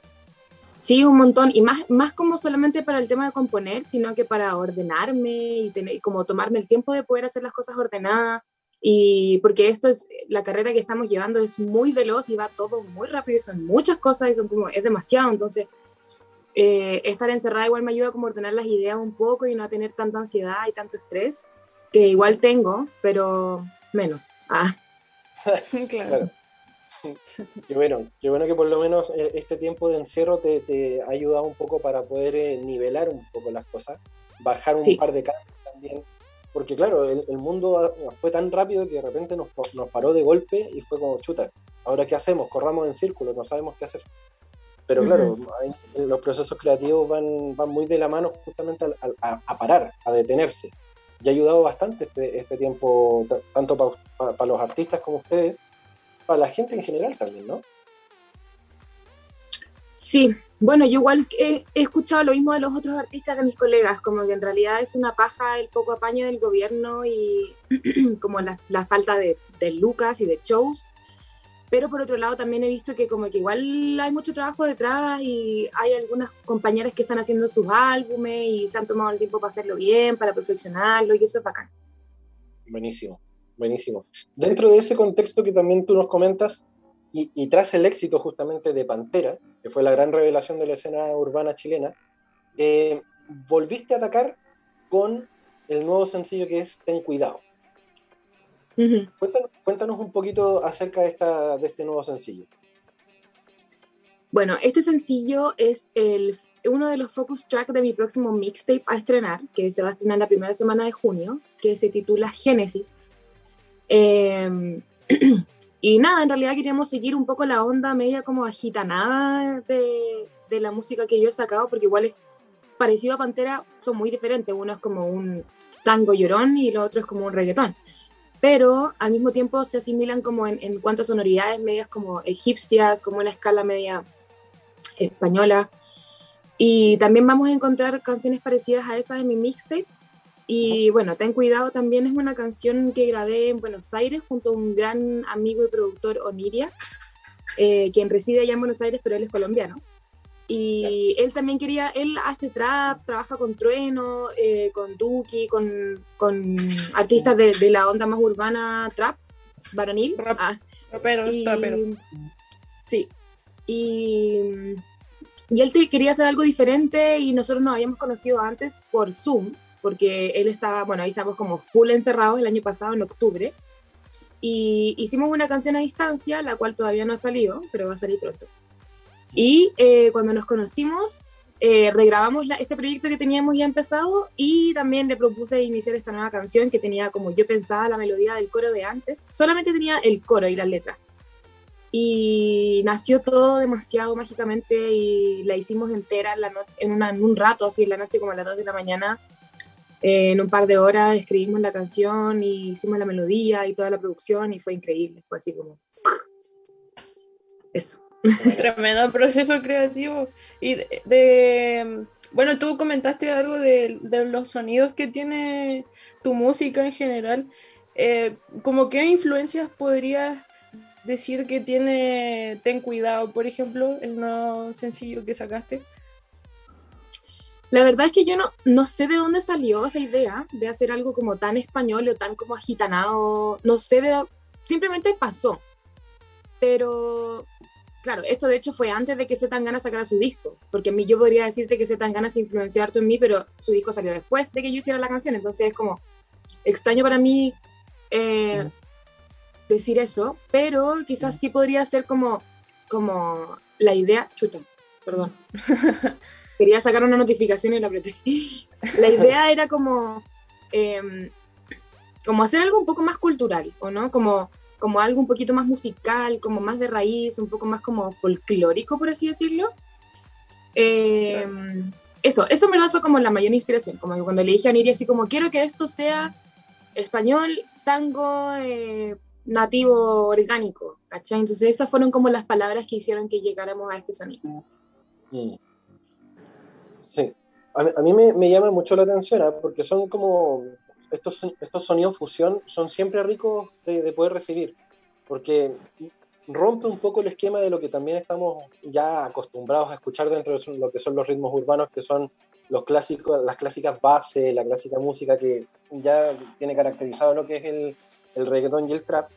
Sí, un montón. Y más, más como solamente para el tema de componer, sino que para ordenarme y tener, como tomarme el tiempo de poder hacer las cosas ordenadas. Y porque esto es, la carrera que estamos llevando es muy veloz y va todo muy rápido y son muchas cosas y son como, es demasiado. Entonces, eh, estar encerrada igual me ayuda como a ordenar las ideas un poco y no a tener tanta ansiedad y tanto estrés, que igual tengo, pero menos. Ah. claro. qué bueno, qué bueno que por lo menos eh, este tiempo de encierro te, ha ayudado un poco para poder eh, nivelar un poco las cosas, bajar un par de cambios también, porque claro, el, mundo fue tan rápido que de repente nos, nos, paró de golpe y fue como chuta, ahora qué hacemos, corramos en círculo, no sabemos qué hacer. Pero claro, los procesos creativos van, van muy de la mano justamente a, parar, a detenerse. Y ha ayudado bastante este, este tiempo, tanto para los artistas como ustedes, para la gente en general también, ¿no? Sí, bueno, yo igual he, escuchado lo mismo de los otros artistas de mis colegas, como que en realidad es una paja el poco apaño del gobierno y como la, falta de, lucas y de shows, pero por otro lado también he visto que como que igual hay mucho trabajo detrás y hay algunas compañeras que están haciendo sus álbumes y se han tomado el tiempo para hacerlo bien, para perfeccionarlo y eso es bacán. Buenísimo. Buenísimo. Dentro de ese contexto que también tú nos comentas, y, tras el éxito justamente de Pantera, que fue la gran revelación de la escena urbana chilena, eh, volviste a atacar con el nuevo sencillo que es Ten Cuidado. Cuéntanos, un poquito acerca de, esta, de este nuevo sencillo. Bueno, este sencillo es el, uno de los focus tracks de mi próximo mixtape a estrenar, que se va a estrenar la primera semana de junio, que se titula Génesis. Em, y nada, en realidad queríamos seguir un poco la onda media como agitanada de, de la música que yo he sacado, porque igual es parecido a Pantera, son muy diferentes. Uno es como un tango llorón y lo otro es como un reggaetón. Pero al mismo tiempo se asimilan como en, en cuanto a sonoridades medias como egipcias, como una escala media española. Y también vamos a encontrar canciones parecidas a esas en mi mixtape, y bueno, Ten Cuidado también es una canción que grabé en Buenos Aires junto a un gran amigo y productor Oniria, eh, quien reside allá en Buenos Aires, pero él es colombiano. Y él también quería, él hace trap, trabaja con Trueno, eh, con Duki, con, con artistas de, de, la onda más urbana trap, varonil. Rap, ah. rapero, y, Sí. Y, y él quería hacer algo diferente y nosotros nos habíamos conocido antes por Zoom porque él estaba, bueno, ahí estamos como full encerrados el año pasado, en octubre, y hicimos una canción a distancia, la cual todavía no ha salido, pero va a salir pronto. Y eh, cuando nos conocimos, eh, regrabamos este proyecto que teníamos ya empezado y también le propuse iniciar esta nueva canción que tenía como yo pensaba la melodía del coro de antes, solamente tenía el coro y la letra. Y nació todo demasiado mágicamente y la hicimos entera en, un rato, así en la noche como a las 2 de la mañana, en un par de horas escribimos la canción y hicimos la melodía y toda la producción y fue increíble, fue así como... Eso. Tremendo proceso creativo. Y de, bueno, tú comentaste algo de, los sonidos que tiene tu música en general. Eh, ¿Como qué influencias podrías decir que tiene Ten Cuidado, por ejemplo, el nuevo sencillo que sacaste? La verdad es que yo no, no sé de dónde salió esa idea de hacer algo como tan español o tan como agitanado. No sé de... Simplemente pasó. Pero, claro, esto de hecho fue antes de que Zetangana sacara su disco. Porque a mí yo podría decirte que Zetangana se influenció harto en mí, pero su disco salió después de que yo hiciera la canción. Entonces es como extraño para mí eh, decir eso. Pero quizás sí podría ser como, como la idea... Chuta, perdón. quería sacar una notificación y la apreté. La idea era como, em, como hacer algo un poco más cultural, ¿o no? Como, como algo un poquito más musical, como más de raíz, un poco más como folclórico, por así decirlo. Em, eso, eso en verdad fue como la mayor inspiración, como que cuando le dije a Niri así como, quiero que esto sea español, tango, eh, nativo, orgánico, ¿cachai? Entonces esas fueron como las palabras que hicieron que llegáramos a este sonido. Mm. Sí, a, mí me, llama mucho la atención, ¿ah? porque son como, estos, estos sonidos fusión son siempre ricos de, poder recibir, porque rompe un poco el esquema de lo que también estamos ya acostumbrados a escuchar dentro de lo que son los ritmos urbanos, que son los clásicos, las clásicas bases, la clásica música que ya tiene caracterizado lo que es el, el reggaetón y el trap.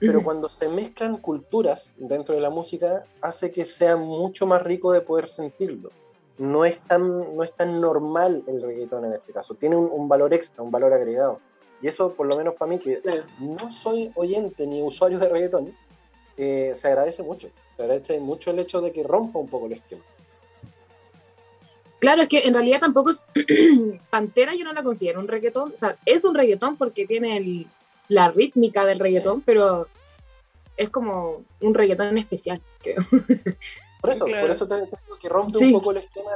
Pero cuando se mezclan culturas dentro de la música, hace que sea mucho más rico de poder sentirlo no es tan, no es tan normal el reggaetón en este caso. Tiene un, valor extra, un valor agregado. Y eso, por lo menos para mí, que no soy oyente ni usuario de reggaetón, eh, se agradece mucho. Se agradece mucho el hecho de que rompa un poco el esquema. Claro, es que en realidad tampoco es. Pantera yo no la considero un reggaetón. O sea, es un reggaetón porque tiene la rítmica del reggaetón, pero es como un reggaetón especial, creo. Por eso, por eso te, digo que rompe un poco el esquema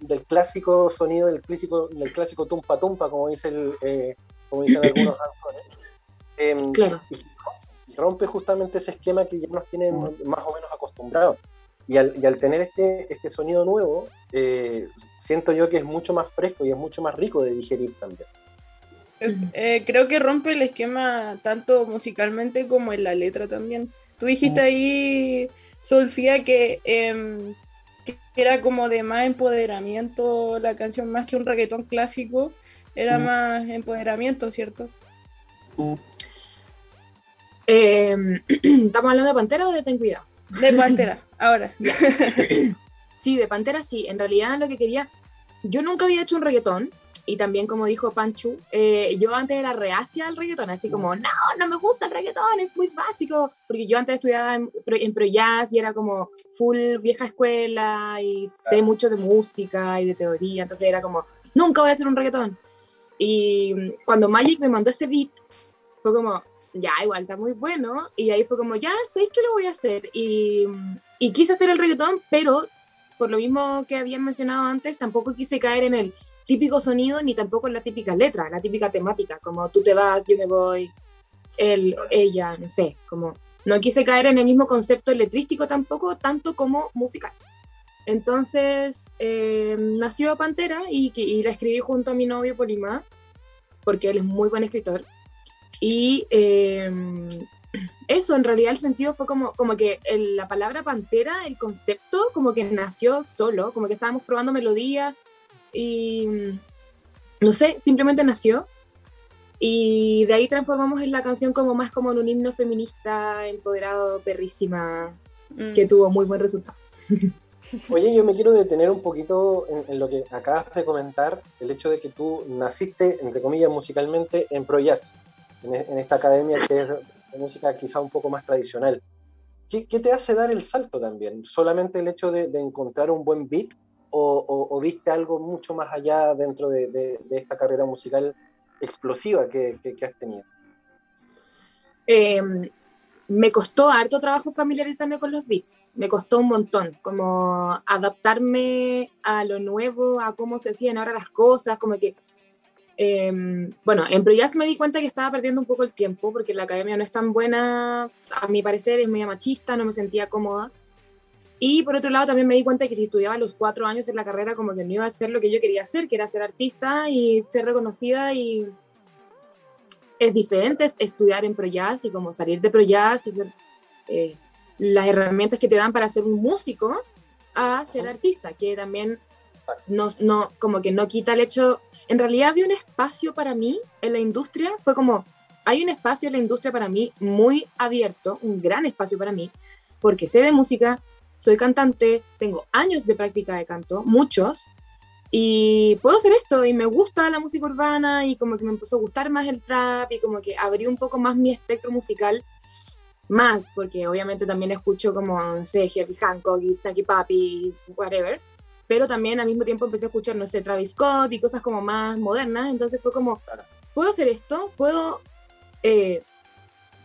del clásico sonido, del clásico, del clásico tumpa tumpa, como dice el, eh, como dicen algunos autores. Em, claro. Y rompe justamente ese esquema que ya nos tiene más o menos acostumbrados. Y al, y al tener este, este sonido nuevo, eh, siento yo que es mucho más fresco y es mucho más rico de digerir también. Eh, creo que rompe el esquema tanto musicalmente como en la letra también. Tú dijiste ahí Sofía em, que, era como de más empoderamiento la canción, más que un reggaetón clásico, era más empoderamiento, ¿cierto? Em, ¿Estamos hablando de Pantera o de Ten Cuidado? De Pantera, ahora. sí, de Pantera sí. En realidad lo que quería, yo nunca había hecho un reggaetón, y también como dijo Panchu, eh, yo antes era reacia al reggaetón, así como, no, no me gusta el reggaetón, es muy básico, porque yo antes estudiaba en, en Pro Jazz y era como full vieja escuela y sé mucho de música y de teoría, entonces era como, nunca voy a hacer un reggaetón. Y cuando Magic me mandó este beat, fue como, ya, igual está muy bueno, y ahí fue como, ya, ¿sabéis que lo voy a hacer? Y, y quise hacer el reggaetón, pero por lo mismo que habían mencionado antes, tampoco quise caer en el típico sonido ni tampoco en la típica letra, la típica temática, como tú te vas, yo me voy, él, ella, no sé, como no quise caer en el mismo concepto letrístico tampoco, tanto como musical. Entonces eh, nació Pantera y, y, la escribí junto a mi novio Polima, porque él es muy buen escritor. Y eh, eso, en realidad el sentido fue como, como que la palabra Pantera, el concepto, como que nació solo, como que estábamos probando melodía y no sé, simplemente nació. Y de ahí transformamos en la canción como más como en un himno feminista, empoderado, perrísima, mm. que tuvo muy buen resultado. Oye, yo me quiero detener un poquito en, lo que acabas de comentar, el hecho de que tú naciste, entre comillas, musicalmente en Pro Jazz, en, esta academia que es de música quizá un poco más tradicional. ¿Qué, te hace dar el salto también? ¿Solamente el hecho de, de encontrar un buen beat o, viste algo mucho más allá dentro de, esta carrera musical explosiva que, has tenido? Em, me costó harto trabajo familiarizarme con los beats, me costó un montón, como adaptarme a lo nuevo, a cómo se hacían ahora las cosas, como que, em, bueno, en Proyas me di cuenta que estaba perdiendo un poco el tiempo, porque la academia no es tan buena, a mi parecer es media machista, no me sentía cómoda, y por otro lado también me di cuenta que si estudiaba los cuatro años en la carrera como que no iba a hacer lo que yo quería hacer, que era ser artista y ser reconocida y es diferente estudiar en ProJazz y como salir de ProJazz y ser eh, las herramientas que te dan para ser un músico a ser artista, que también no, no, como que no quita el hecho, en realidad había un espacio para mí en la industria, fue como, hay un espacio en la industria para mí muy abierto, un gran espacio para mí, porque sé de música, soy cantante, tengo años de práctica de canto, muchos, y puedo hacer esto y me gusta la música urbana y como que me empezó a gustar más el trap y como que abrí un poco más mi espectro musical más, porque obviamente también escucho como, no sé, Herbie Hancock y Snacky Papi, whatever, pero también al mismo tiempo empecé a escuchar, no sé, Travis Scott y cosas como más modernas, entonces fue como, ¿puedo hacer esto? ¿Puedo eh,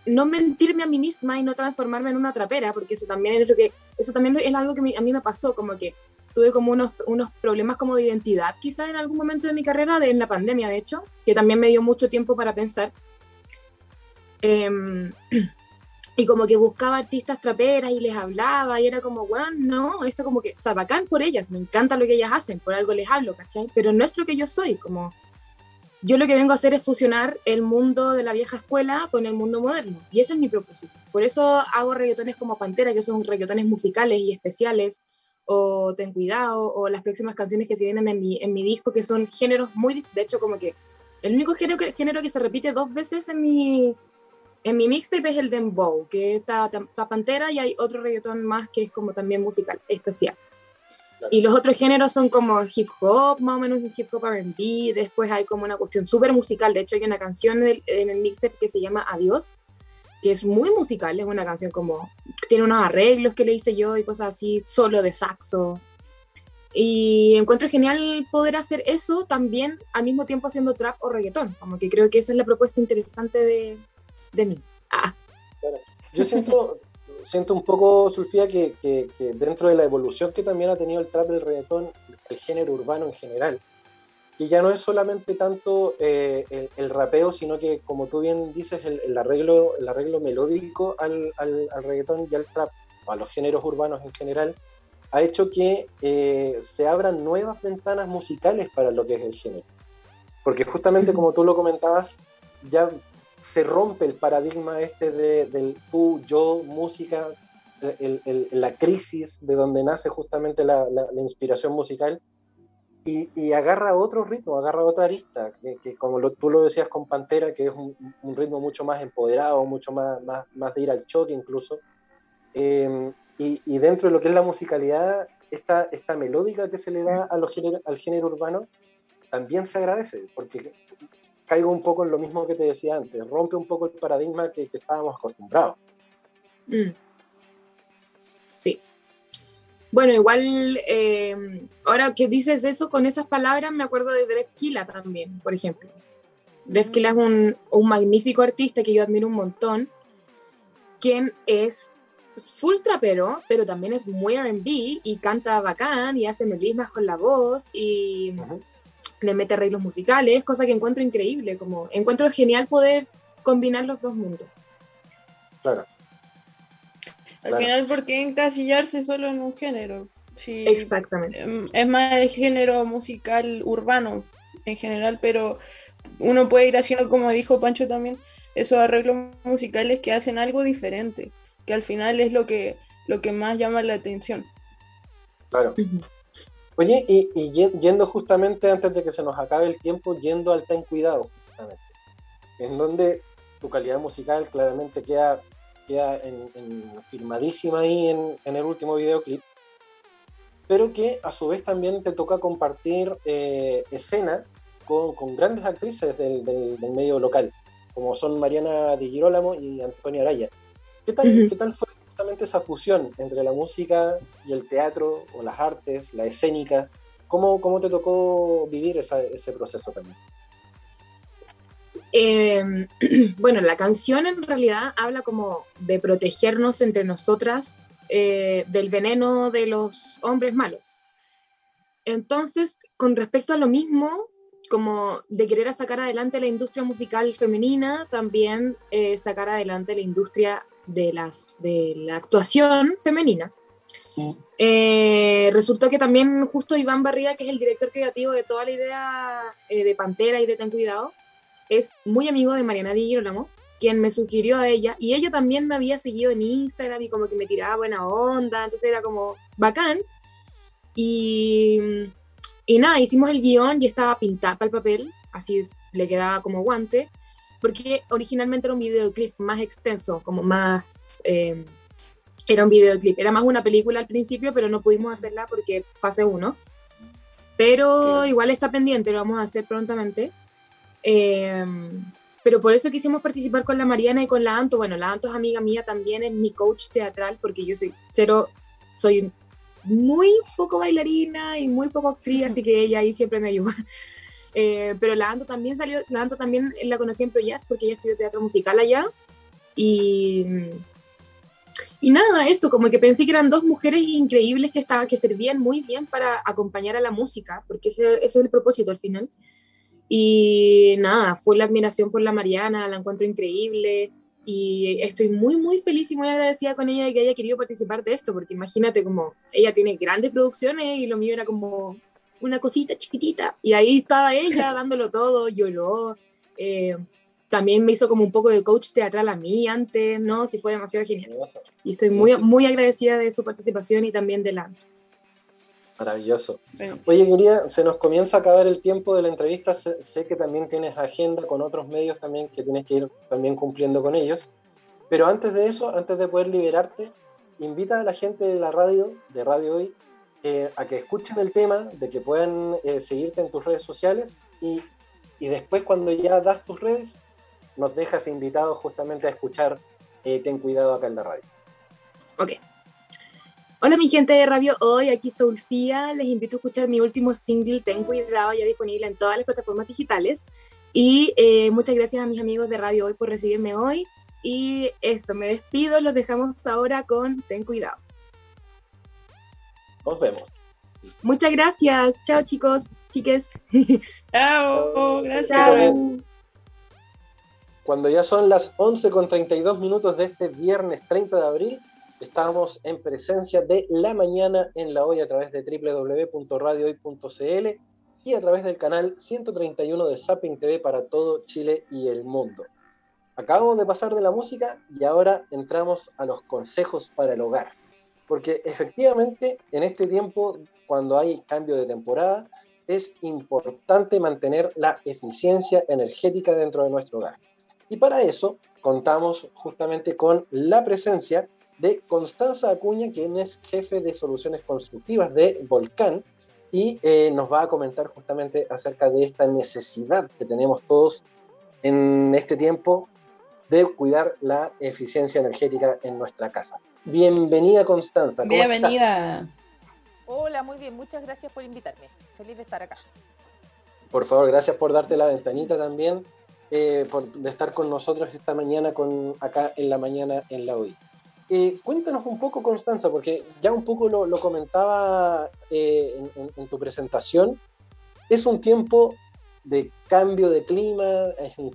no mentirme a mí misma y no transformarme en una trapera? Porque eso también es lo que, eso también es algo que a mí me pasó, como que tuve como unos, unos problemas como de identidad, quizás en algún momento de mi carrera, de, en la pandemia de hecho, que también me dio mucho tiempo para pensar. Em, y como que buscaba artistas traperas y les hablaba y era como, bueno, no, esto como que, o sea, bacán por ellas, me encanta lo que ellas hacen, por algo les hablo, ¿cachai? Pero no es lo que yo soy, como yo lo que vengo a hacer es fusionar el mundo de la vieja escuela con el mundo moderno y ese es mi propósito. Por eso hago reggaetones como Pantera, que son reggaetones musicales y especiales, o Ten Cuidado, o las próximas canciones que se vienen en mi, en mi disco, que son géneros muy, de hecho, como que el único género que, género que se repite dos veces en mi, en mi mixtape es el dembow, que está, la Pantera y hay otro reggaetón más que es como también musical, especial. Y los otros géneros son como hip hop, más o menos un hip hop RB, después hay como una cuestión súper musical, de hecho hay una canción en el, en el mixtape que se llama Adiós, que es muy musical, es una canción como, tiene unos arreglos que le hice yo y cosas así, solo de saxo. Y encuentro genial poder hacer eso también al mismo tiempo haciendo trap o reggaetón, como que creo que esa es la propuesta interesante de, de mí. Ah. Yo siento, siento un poco, Sulfía, que, que, que, dentro de la evolución que también ha tenido el trap del reggaetón, el género urbano en general, que ya no es solamente tanto eh, el, rapeo, sino que, como tú bien dices, el, arreglo, el arreglo melódico al, al, reggaetón y al trap, o a los géneros urbanos en general, ha hecho que eh, se abran nuevas ventanas musicales para lo que es el género. Porque justamente como tú lo comentabas, ya se rompe el paradigma este de, del tú, yo, música, la crisis de donde nace justamente la, la inspiración musical y, agarra otro ritmo, agarra otra arista, que, como tú lo decías con Pantera, que es un, ritmo mucho más empoderado, mucho más, más, más, de ir al choque incluso. Em, y, dentro de lo que es la musicalidad, esta, esta melódica que se le da a los al género urbano también se agradece, porque caigo un poco en lo mismo que te decía antes, rompe un poco el paradigma que, estábamos acostumbrados. Mm. Sí, bueno, igual, eh, ahora que dices eso con esas palabras, me acuerdo de Drefkila también, por ejemplo. Drefkila es un, un, magnífico artista que yo admiro un montón, quien es full trapero, pero también es muy RB y canta bacán y hace melismas con la voz y le mete arreglos musicales, cosa que encuentro increíble, como encuentro genial poder combinar los dos mundos. Claro. Al final, ¿por qué encasillarse solo en un género? Sí, Exactamente. Em, es más el género musical urbano en general, pero uno puede ir haciendo, como dijo Pancho también, esos arreglos musicales que hacen algo diferente, que al final es lo que, lo que más llama la atención. Claro. Oye, y, yendo justamente antes de que se nos acabe el tiempo, yendo al Ten Cuidado, justamente, en donde tu calidad musical claramente queda queda en, firmadísima ahí en, el último videoclip, pero que a su vez también te toca compartir eh, escena con, grandes actrices del, medio local, como son Mariana Di Girolamo y Antonia Araya. ¿Qué tal, ¿Qué tal fue justamente esa fusión entre la música y el teatro o las artes, la escénica? ¿Cómo, cómo te tocó vivir ese proceso también? Em, bueno, la canción en realidad habla como de protegernos entre nosotras eh, del veneno de los hombres malos. Entonces, con respecto a lo mismo, como de querer sacar adelante la industria musical femenina, también eh, sacar adelante la industria de, las, de la actuación femenina. Eh, resultó que también justo Iván Barriga, que es el director creativo de toda la idea de Pantera y de Ten Cuidado, es muy amigo de Mariana Di Girolamo quien me sugirió a ella, y ella también me había seguido en Instagram y como que me tiraba buena onda, entonces era como bacán. Y, y nada, hicimos el guion y estaba pintada para el papel, así le quedaba como guante, porque originalmente era un videoclip más extenso, como más... Eh, era un videoclip, era más una película al principio, pero no pudimos hacerla porque fase 1. Pero igual está pendiente, lo vamos a hacer prontamente. Eh, pero por eso quisimos participar con la Mariana y con la Anto. Bueno, la Anto es amiga mía también, es mi coach teatral, porque yo soy cero, soy muy poco bailarina y muy poco actriz, así que ella ahí siempre me ayuda. Eh, pero la Anto también salió, la Anto también la conocí en Jazz porque ella estudió teatro musical allá. Y, y nada, eso, como que pensé que eran dos mujeres increíbles que, estaban, que servían muy bien para acompañar a la música, porque ese, ese es el propósito al final. Y nada, fue la admiración por la Mariana, la encuentro increíble y estoy muy, muy feliz y muy agradecida con ella de que haya querido participar de esto, porque imagínate como ella tiene grandes producciones y lo mío era como una cosita chiquitita y ahí estaba ella dándolo todo, lloró. Eh, también me hizo como un poco de coach teatral a mí antes, ¿no? Sí, fue demasiado genial. Y estoy muy, muy agradecida de su participación y también de la... Maravilloso. Oye, quería, se nos comienza a acabar el tiempo de la entrevista. Sé, que también tienes agenda con otros medios también que tienes que ir también cumpliendo con ellos. Pero antes de eso, antes de poder liberarte, invita a la gente de la radio, de Radio Hoy, eh, a que escuchen el tema, de que puedan eh, seguirte en tus redes sociales y, y, después cuando ya das tus redes, nos dejas invitados justamente a escuchar eh, Ten Cuidado acá en la radio. Ok. Hola mi gente de Radio Hoy, aquí Soulfía, les invito a escuchar mi último single, Ten Cuidado, ya disponible en todas las plataformas digitales. Y muchas gracias a mis amigos de Radio Hoy por recibirme hoy. Y eso, me despido, los dejamos ahora con Ten Cuidado. Nos vemos. Muchas gracias. Chao chicos, chiques. Chao, gracias. Cuando ya son las 11 con 32 minutos de este viernes 30 de abril, Estamos en presencia de La Mañana en la Hoy a través de www.radiohoy.cl y a través del canal 131 de Zapping TV para todo Chile y el mundo. Acabamos de pasar de la música y ahora entramos a los consejos para el hogar. Porque efectivamente en este tiempo, cuando hay cambio de temporada, es importante mantener la eficiencia energética dentro de nuestro hogar. Y para eso contamos justamente con la presencia de Constanza Acuña, quien es jefe de soluciones constructivas de Volcán, y eh, nos va a comentar justamente acerca de esta necesidad que tenemos todos en este tiempo de cuidar la eficiencia energética en nuestra casa. Bienvenida Constanza. Bienvenida. Hola, muy bien, muchas gracias por invitarme. Feliz de estar acá. Por favor, gracias por darte la ventanita también, eh, por de estar con nosotros esta mañana, con, acá en la mañana en la hoy. Eh, cuéntanos un poco, Constanza, porque ya un poco lo, comentaba eh, en, tu presentación. Es un tiempo de cambio de clima, es un,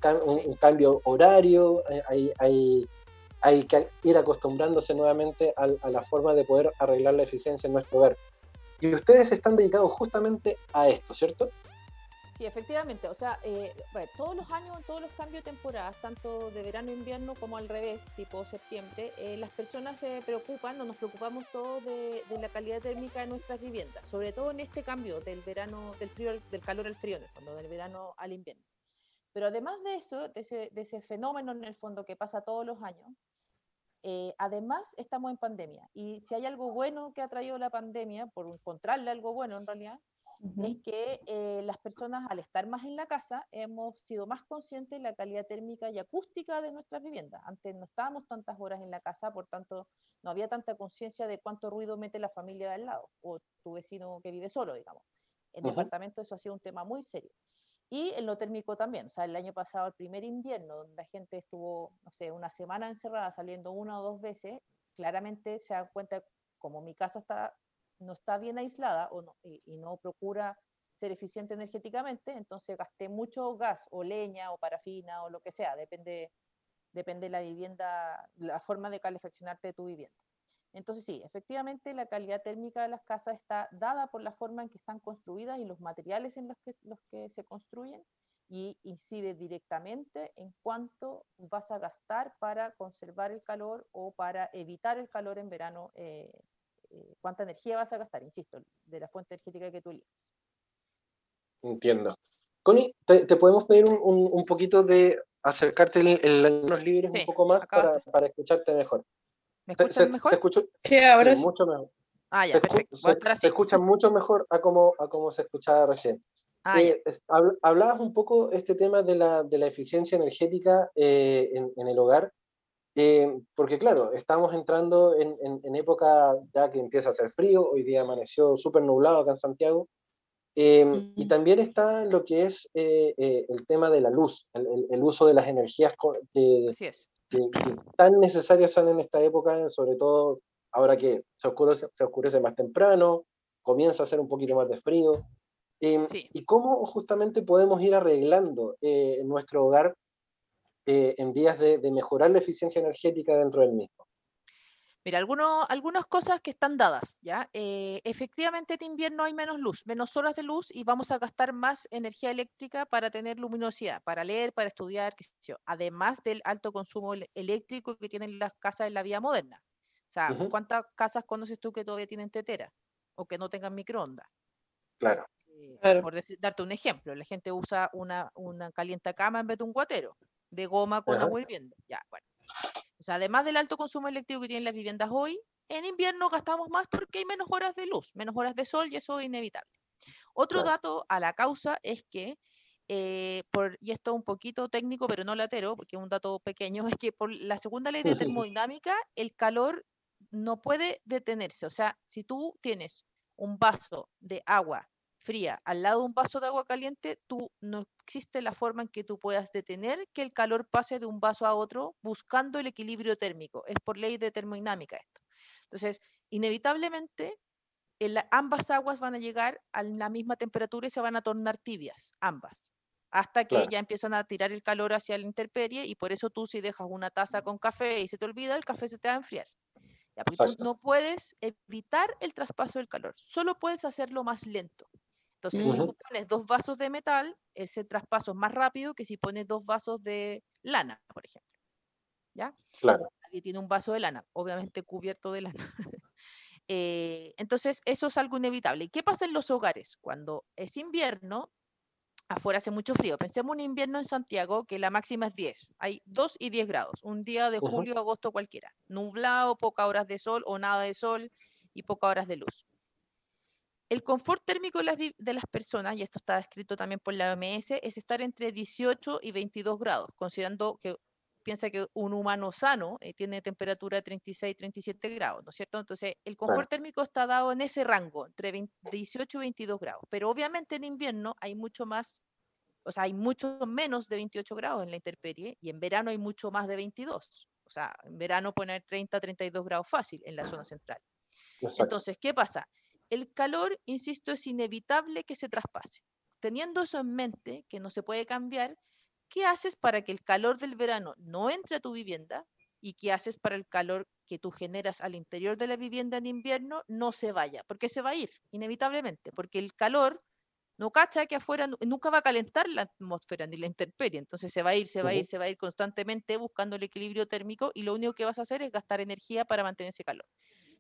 cambio horario, eh, hay, hay, que ir acostumbrándose nuevamente a, a, la forma de poder arreglar la eficiencia en nuestro hogar. Y ustedes están dedicados justamente a esto, ¿cierto? Sí, efectivamente. O sea, eh, todos los años, todos los cambios de temporadas, tanto de verano e invierno como al revés, tipo septiembre, eh, las personas se preocupan o nos preocupamos todos de, la calidad térmica de nuestras viviendas, sobre todo en este cambio del verano, del frío, del calor al frío, en el fondo, del verano al invierno. Pero además de eso, de ese, fenómeno en el fondo que pasa todos los años, eh, además estamos en pandemia. Y si hay algo bueno que ha traído la pandemia, por encontrarle algo bueno en realidad, es que eh, las personas al estar más en la casa hemos sido más conscientes de la calidad térmica y acústica de nuestras viviendas. Antes no estábamos tantas horas en la casa, por tanto no había tanta conciencia de cuánto ruido mete la familia de al lado o tu vecino que vive solo, digamos. En el departamento eso ha sido un tema muy serio. Y en lo térmico también, o sea, el año pasado, el primer invierno, donde la gente estuvo, no sé, una semana encerrada, saliendo una o dos veces, claramente se dan cuenta, como mi casa está no está bien aislada o no, y, no procura ser eficiente energéticamente, entonces gasté mucho gas o leña o parafina o lo que sea, depende, depende de la vivienda, la forma de calefaccionarte de tu vivienda. Entonces sí, efectivamente la calidad térmica de las casas está dada por la forma en que están construidas y los materiales en los que, los que se construyen y incide directamente en cuánto vas a gastar para conservar el calor o para evitar el calor en verano, eh, eh, cuánta energía vas a gastar, insisto, de la fuente energética que tú elijas. Entiendo. Connie, ¿te, podemos pedir un, un, poquito de acercarte en, los libros un poco más para, para, escucharte mejor? ¿Me escuchas mejor? sí, ahora sí. Mucho mejor. Ah, ya, perfecto. Se, escucha mucho mejor a como, a como se escuchaba recién. Ah, eh, hablabas un poco este tema de la, de la eficiencia energética eh, en, en, el hogar, eh, porque claro, estamos entrando en, en, época ya que empieza a hacer frío, hoy día amaneció súper nublado acá en Santiago, y también está lo que es el tema de la luz, el, el, uso de las energías que, es. que, tan necesarias son en esta época, sobre todo ahora que se oscurece, se oscurece más temprano, comienza a hacer un poquito más de frío. Em, ¿Y cómo justamente podemos ir arreglando eh, nuestro hogar eh, en vías de, mejorar la eficiencia energética dentro del mismo? Mira, algunos, algunas cosas que están dadas, ¿ya? Eh, efectivamente en invierno hay menos luz, menos horas de luz y vamos a gastar más energía eléctrica para tener luminosidad, para leer, para estudiar, qué sé yo, además del alto consumo eléctrico que tienen las casas en la vida moderna. O sea, ¿cuántas casas conoces tú que todavía tienen tetera o que no tengan microondas? Claro. Eh, por darte un ejemplo, la gente usa una, una calienta cama en vez de un guatero de goma con agua hirviendo. Ya, bueno. O sea, además del alto consumo eléctrico que tienen las viviendas hoy, en invierno gastamos más porque hay menos horas de luz, menos horas de sol y eso es inevitable. Otro dato a la causa es que, eh, por, y esto es un poquito técnico, pero no latero, porque es un dato pequeño, es que por la segunda ley de termodinámica, el calor no puede detenerse. O sea, si tú tienes un vaso de agua fría al lado de un vaso de agua caliente, tú no existe la forma en que tú puedas detener que el calor pase de un vaso a otro buscando el equilibrio térmico. Es por ley de termodinámica esto. Entonces, inevitablemente, ambas aguas van a llegar a la misma temperatura y se van a tornar tibias, ambas, hasta que ya empiezan a tirar el calor hacia la intemperie y por eso tú si dejas una taza con café y se te olvida, el café se te va a enfriar no puedes evitar el traspaso del calor, solo puedes hacerlo más lento. Entonces, si tú pones dos vasos de metal, ese traspaso es más rápido que si pones dos vasos de lana, por ejemplo. ¿Ya? Claro. Aquí tiene un vaso de lana, obviamente cubierto de lana. Eh, entonces, eso es algo inevitable. ¿Y qué pasa en los hogares? Cuando es invierno, afuera hace mucho frío. Pensemos un invierno en Santiago que la máxima es 10. Hay 2 y 10 grados. Un día de julio, agosto cualquiera. Nublado, pocas horas de sol o nada de sol y pocas horas de luz. El confort térmico de las, de las, personas, y esto está descrito también por la OMS, es estar entre 18 y 22 grados, considerando que piensa que un humano sano eh, tiene temperatura de 36, 37 grados, ¿no es cierto? Entonces, el confort térmico está dado en ese rango, entre 18 y 22 grados. Pero obviamente en invierno hay mucho más, o sea, hay mucho menos de 28 grados en la intemperie y en verano hay mucho más de 22. O sea, en verano haber 30, 32 grados fácil en la zona central. Entonces, ¿qué pasa? El calor, insisto, es inevitable que se traspase. Teniendo eso en mente, que no se puede cambiar, ¿Qué haces para que el calor del verano no entre a tu vivienda? ¿Y qué haces para el calor que tú generas al interior de la vivienda en invierno no se vaya? Porque se va a ir, inevitablemente, porque el calor no cacha que afuera nunca va a calentar la atmósfera ni la intemperie, entonces se va a ir, se va a ir, se va a ir constantemente buscando el equilibrio térmico y lo único que vas a hacer es gastar energía para mantener ese calor.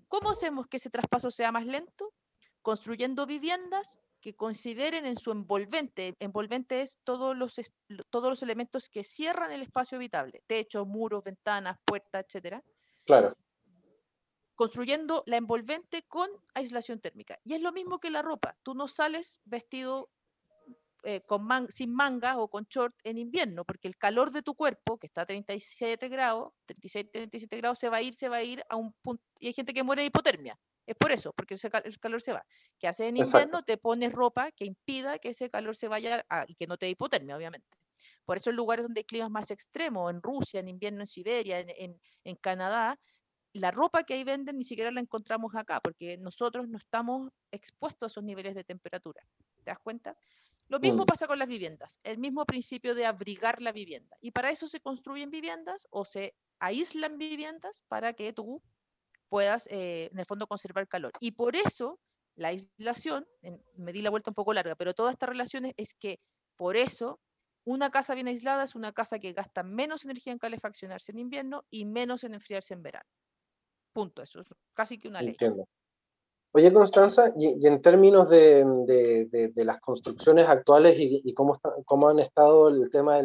¿Cómo hacemos que ese traspaso sea más lento? Construyendo viviendas que consideren en su envolvente, envolvente es todos los, todos los elementos que cierran el espacio habitable, techos, muros, ventanas, puertas, etcétera. Claro. Construyendo la envolvente con aislación térmica. Y es lo mismo que la ropa. Tú no sales vestido eh, con sin manga o con short en invierno, porque el calor de tu cuerpo, que está a 37 grados, 36, 37 grados, se va a ir, se va a ir a un punto. Y hay gente que muere de hipotermia. Es por eso, porque el calor se va. Que hace en invierno? Te pones ropa que impida que ese calor se vaya y que no te dé hipotermia, obviamente. Por eso en lugares donde hay climas más extremos, en Rusia, en invierno en Siberia, en, en, Canadá, la ropa que ahí venden ni siquiera la encontramos acá, porque nosotros no estamos expuestos a esos niveles de temperatura. ¿Te das cuenta? Lo mismo mm. pasa con las viviendas, el mismo principio de abrigar la vivienda. Y para eso se construyen viviendas o se aíslan viviendas para que tú puedas, eh, en el fondo, conservar calor. Y por eso la aislación, me di la vuelta un poco larga, pero toda esta relación es que por eso una casa bien aislada es una casa que gasta menos energía en calefaccionarse en invierno y menos en enfriarse en verano. Punto, eso es casi que una ley. Entiendo. Oye, Constanza, y, en términos de, las construcciones actuales y, cómo, cómo han estado el tema de,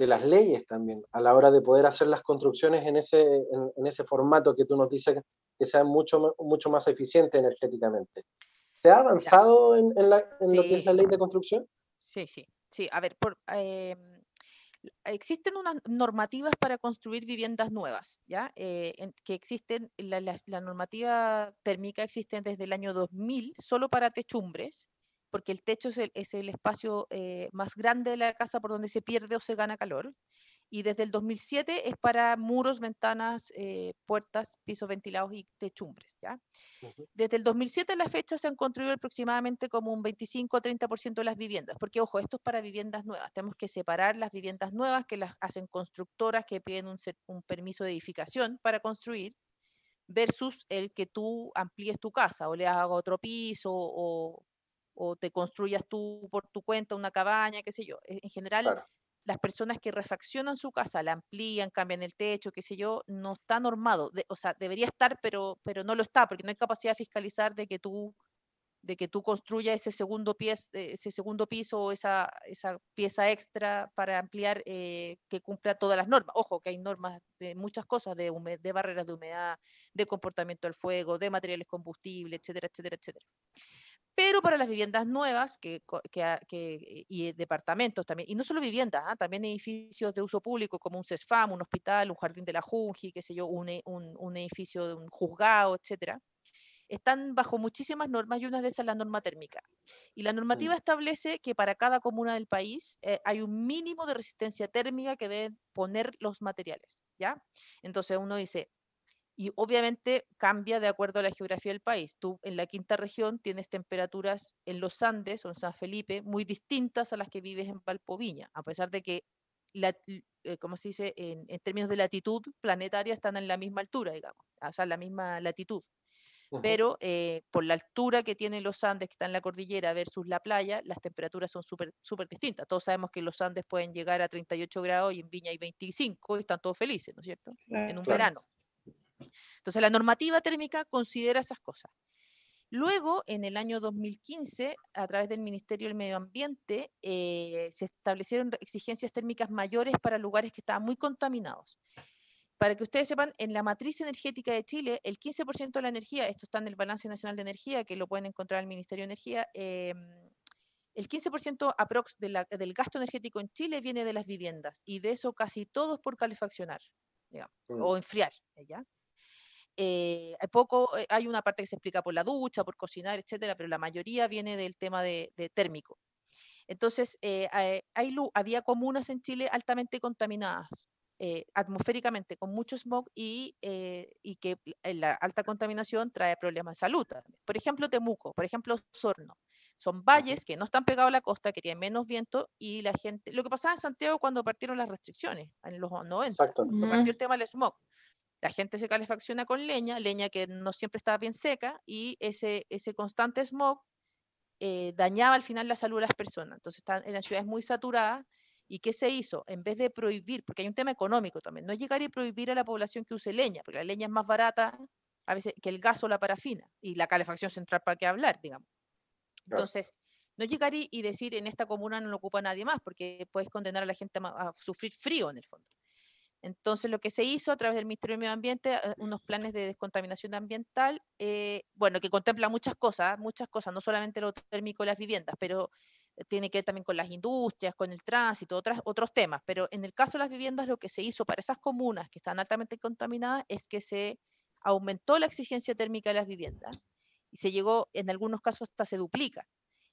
de las leyes también, a la hora de poder hacer las construcciones en ese, en, ese formato que tú nos dices que sea mucho, mucho más eficiente energéticamente. ¿Se ha avanzado en, lo que es la ley de construcción? Sí, sí, sí. A ver, por, em, existen unas normativas para construir viviendas nuevas, ¿ya? Eh, que existen, la, normativa térmica existe desde el año 2000 solo para techumbres, porque el techo es el, es el espacio eh, más grande de la casa por donde se pierde o se gana calor y desde el 2007 es para muros, ventanas, eh, puertas, pisos ventilados y techumbres. ¿ya? Desde el 2007 a la fecha se han construido aproximadamente como un 25 o 30% de las viviendas, porque ojo, esto es para viviendas nuevas. Tenemos que separar las viviendas nuevas que las hacen constructoras que piden un, un permiso de edificación para construir versus el que tú amplíes tu casa o le hagas otro piso o, o te construyas tú por tu cuenta una cabaña, qué sé yo. En general, las personas que refaccionan su casa, la amplían, cambian el techo, qué sé yo, no está normado. o sea, debería estar, pero, pero no lo está, porque no hay capacidad de fiscalizar de que tú de que tú construyas ese segundo, pies, eh, ese segundo piso o esa, esa pieza extra para ampliar eh, que cumpla todas las normas. Ojo, que hay normas de muchas cosas, de, de barreras de humedad, de comportamiento del fuego, de materiales combustibles, etcétera, etcétera, etcétera. Pero para las viviendas nuevas que, que, y departamentos también, y no solo viviendas, ¿ah? también edificios de uso público como un CESFAM, un hospital, un jardín de la Junji, qué sé yo, un, e, un, un edificio de un juzgado, etcétera, están bajo muchísimas normas y una de esas es la norma térmica. Y la normativa establece que para cada comuna del país eh, hay un mínimo de resistencia térmica que deben poner los materiales, ¿ya? Entonces uno dice, y obviamente cambia de acuerdo a la geografía del país. Tú en la quinta región tienes temperaturas en los Andes o en San Felipe muy distintas a las que vives en Valpoviña, a pesar de que, la, eh, como se dice, en, términos de latitud planetaria están en la misma altura, digamos, o sea, en la misma latitud. Pero eh, por la altura que tienen los Andes, que están en la cordillera, versus la playa, las temperaturas son súper super distintas. Todos sabemos que los Andes pueden llegar a 38 grados y en Viña hay 25 y están todos felices, ¿no es cierto? en un verano. Entonces, la normativa térmica considera esas cosas. Luego, en el año 2015, a través del Ministerio del Medio Ambiente, eh, se establecieron exigencias térmicas mayores para lugares que estaban muy contaminados. Para que ustedes sepan, en la matriz energética de Chile, el 15% de la energía, esto está en el Balance Nacional de Energía, que lo pueden encontrar en el Ministerio de Energía, em, el 15% aprox del gasto energético en Chile viene de las viviendas, y de eso casi todos por calefaccionar, mm. o enfriar, ¿ya? Eh, hay poco, eh, hay una parte que se explica por la ducha, por cocinar, etcétera, pero la mayoría viene del tema de, térmico. Entonces, eh, hay, había comunas en Chile altamente contaminadas atmosféricamente con mucho smog y, y, que la alta contaminación trae problemas de salud. Por ejemplo, Temuco, por ejemplo, Sorno. Son valles que no están pegados a la costa, que tienen menos viento y la gente... Lo que pasaba en Santiago cuando partieron las restricciones, en los 90, cuando partió el tema del smog la gente se calefacciona con leña, leña que no siempre estaba bien seca, y ese, ese constante smog eh, dañaba al final la salud de las personas. Entonces, están en las ciudades muy saturadas. ¿Y qué se hizo? En vez de prohibir, porque hay un tema económico también, no llegar y prohibir a la población que use leña, porque la leña es más barata a veces que el gas o la parafina, y la calefacción central para qué hablar, digamos. Entonces, no llegar y, decir en esta comuna no lo ocupa nadie más, porque puedes condenar a la gente a sufrir frío en el fondo. Entonces, lo que se hizo a través del Ministerio de Medio Ambiente, eh, unos planes de descontaminación ambiental, eh, bueno, que contempla muchas cosas, muchas cosas, no solamente lo térmico de las viviendas, pero eh, tiene que ver también con las industrias, con el tránsito, otras, otros temas. Pero en el caso de las viviendas, lo que se hizo para esas comunas que están altamente contaminadas es que se aumentó la exigencia térmica de las viviendas y se llegó, en algunos casos, hasta se duplica.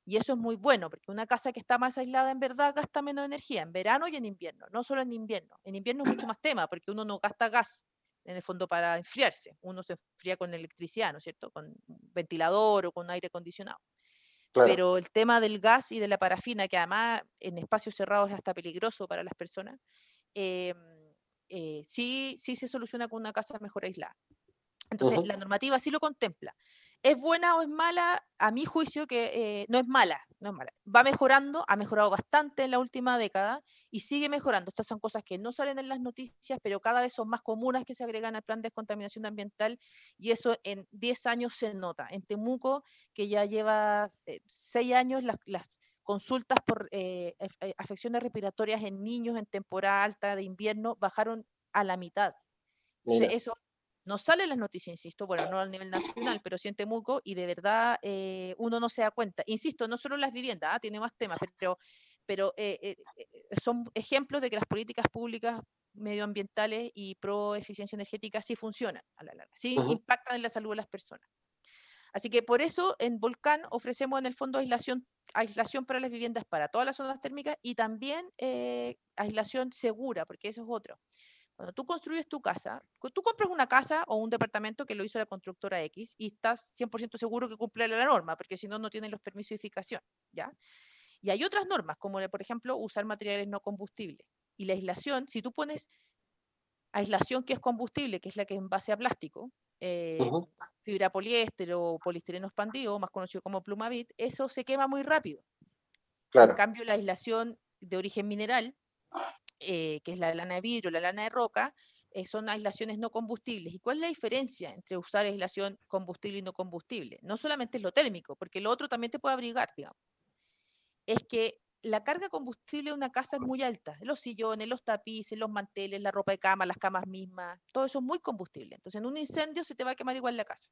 Y eso es muy bueno, porque una casa que está más aislada en verdad gasta menos energía en verano y en invierno, no solo en invierno. En invierno es mucho más tema, porque uno no gasta gas en el fondo para enfriarse. Uno se enfría con electricidad, ¿no es cierto? Con ventilador o con aire acondicionado. Pero el tema del gas y de la parafina, que además en espacios cerrados es hasta peligroso para las personas, em, eh, sí, sí se soluciona con una casa mejor aislada. Entonces, la normativa sí lo contempla. ¿Es buena o es mala? A mi juicio que eh, no es mala, no es mala. Va mejorando, ha mejorado bastante en la última década y sigue mejorando. Estas son cosas que no salen en las noticias, pero cada vez son más comunes que se agregan al plan de descontaminación ambiental y eso en 10 años se nota. En Temuco, que ya lleva 6 eh, años, las, consultas por eh, afecciones respiratorias en niños en temporada alta de invierno bajaron a la mitad. Entonces, eso no sale en las noticias, insisto, bueno, no a nivel nacional, pero sí en Temuco, y de verdad eh, uno no se da cuenta. Insisto, no solo las viviendas, ¿ah? tiene más temas, pero, pero eh, eh, son ejemplos de que las políticas públicas medioambientales y pro eficiencia energética sí funcionan a la larga, sí impactan en la salud de las personas. Así que por eso en Volcán ofrecemos en el fondo aislación, aislación para las viviendas para todas las zonas térmicas y también aislación segura, porque eso es otro. Cuando tú construyes tu casa, tú compras una casa o un departamento que lo hizo la constructora X y estás 100% seguro que cumple la norma, porque si no, no tienen los permisos de edificación, ¿ya? Y hay otras normas, como por ejemplo usar materiales no combustibles. Y la aislación, si tú pones aislación que es combustible, que es la que es en base a plástico, eh, fibra poliéster o poliestireno expandido, más conocido como plumavit, eso se quema muy rápido. En cambio, la aislación de origen mineral eh, que es la lana de vidrio, la lana de roca, eh, son aislaciones no combustibles. ¿Y cuál es la diferencia entre usar aislación combustible y no combustible? No solamente es lo térmico, porque lo otro también te puede abrigar, digamos. Es que la carga combustible de una casa es muy alta. Los sillones, los tapices, los manteles, la ropa de cama, las camas mismas, todo eso es muy combustible. Entonces, en un incendio se te va a quemar igual la casa.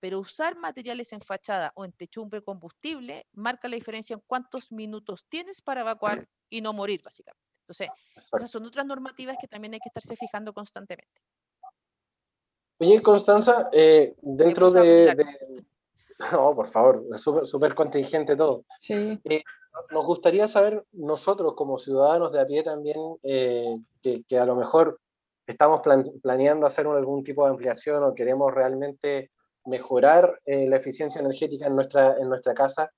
Pero usar materiales en fachada o en techumbre combustible marca la diferencia en cuántos minutos tienes para evacuar y no morir, básicamente. Entonces, esas son otras normativas que también hay que estarse fijando constantemente. Oye, Constanza, eh, dentro de, No, por favor, súper contingente todo. Sí. Eh, nos gustaría saber nosotros como ciudadanos de a pie también, eh, que, a lo mejor estamos planeando hacer algún tipo de ampliación o queremos realmente mejorar la eficiencia energética en nuestra, en nuestra casa,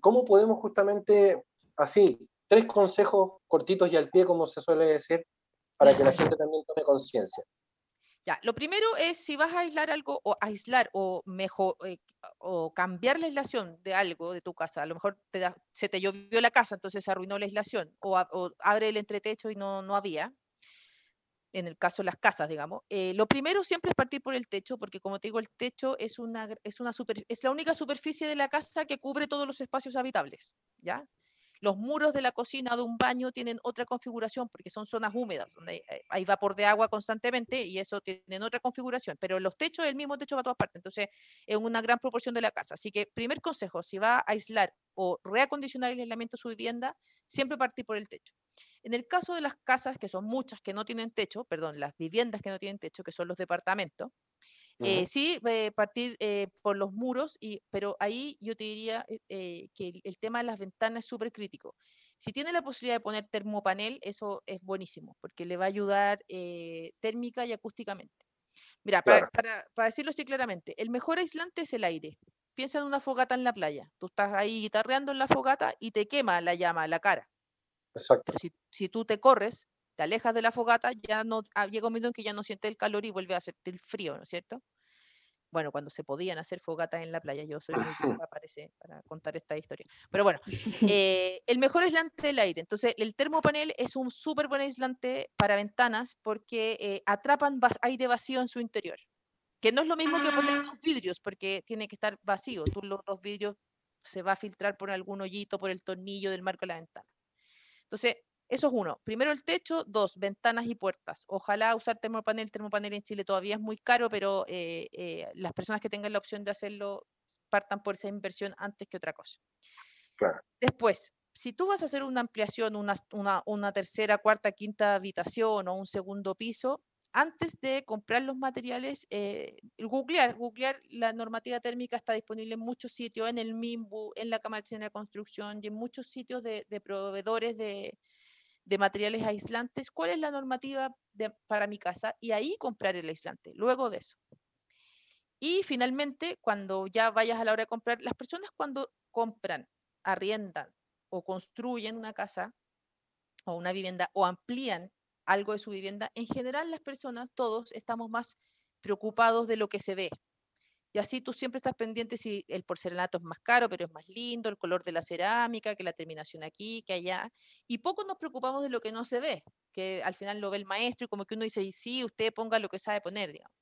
¿cómo podemos justamente así, tres consejos cortitos y al pie, como se suele decir, para que la gente también tome conciencia. Ya, lo primero es si vas a aislar algo o aislar o mejor eh, o cambiar la aislación de algo de tu casa, a lo mejor se te llovió la casa, entonces se arruinó la aislación o, abre el entretecho y no, no había, en el caso de las casas, digamos. Eh, lo primero siempre es partir por el techo, porque como te digo, el techo es, una, es, una super, es la única superficie de la casa que cubre todos los espacios habitables, ¿ya? Los muros de la cocina de un baño tienen otra configuración porque son zonas húmedas, donde hay vapor de agua constantemente y eso tiene otra configuración, pero los techos, el mismo techo va a todas partes, entonces es una gran proporción de la casa. Así que primer consejo, si va a aislar o reacondicionar el aislamiento de su vivienda, siempre partir por el techo. En el caso de las casas, que son muchas que no tienen techo, perdón, las viviendas que no tienen techo, que son los departamentos, eh, sí, eh, partir eh, por los muros, y, pero ahí yo te diría que el, tema de las ventanas es súper crítico. Si tiene la posibilidad de poner termopanel, eso es buenísimo, porque le va a ayudar térmica y acústicamente. Mira, para, para, decirlo así claramente, el mejor aislante es el aire. Piensa en una fogata en la playa. Tú estás ahí guitarreando en la fogata y te quema la llama, la cara. Exacto. si, si tú te corres, te alejas de la fogata, ya no ah, llega un momento en que ya no siente el calor y vuelve a hacerte el frío, ¿no es cierto? Bueno, cuando se podían hacer fogatas en la playa, yo soy muy parece, para contar esta historia. Pero bueno, eh, el mejor aislante del aire. Entonces, el termopanel es un súper buen aislante para ventanas porque eh, atrapan aire vacío en su interior. Que no es lo mismo que poner los vidrios, porque tiene que estar vacío. Tú los dos vidrios se va a filtrar por algún hoyito, por el tornillo del marco de la ventana. Entonces, eso es uno. Primero el techo, dos, ventanas y puertas. Ojalá usar termopanel. Termopanel en Chile todavía es muy caro, pero eh, eh, las personas que tengan la opción de hacerlo partan por esa inversión antes que otra cosa. Después, si tú vas a hacer una ampliación, una, una, tercera, cuarta, quinta habitación o un segundo piso, antes de comprar los materiales, eh, googlear, googlear la normativa térmica está disponible en muchos sitios, en el MIMBU, en la Cámara de Construcción y en muchos sitios de proveedores de, de materiales aislantes, cuál es la normativa para mi casa y ahí comprar el aislante, luego de eso. Y finalmente, cuando ya vayas a la hora de comprar, las personas cuando compran, arriendan o construyen una casa o una vivienda o amplían algo de su vivienda, en general las personas, todos estamos más preocupados de lo que se ve. Y así tú siempre estás pendiente si el porcelanato es más caro, pero es más lindo, el color de la cerámica, que la terminación aquí, que allá. Y poco nos preocupamos de lo que no se ve, que al final lo ve el maestro y como que uno dice, sí, usted ponga lo que sabe poner, digamos.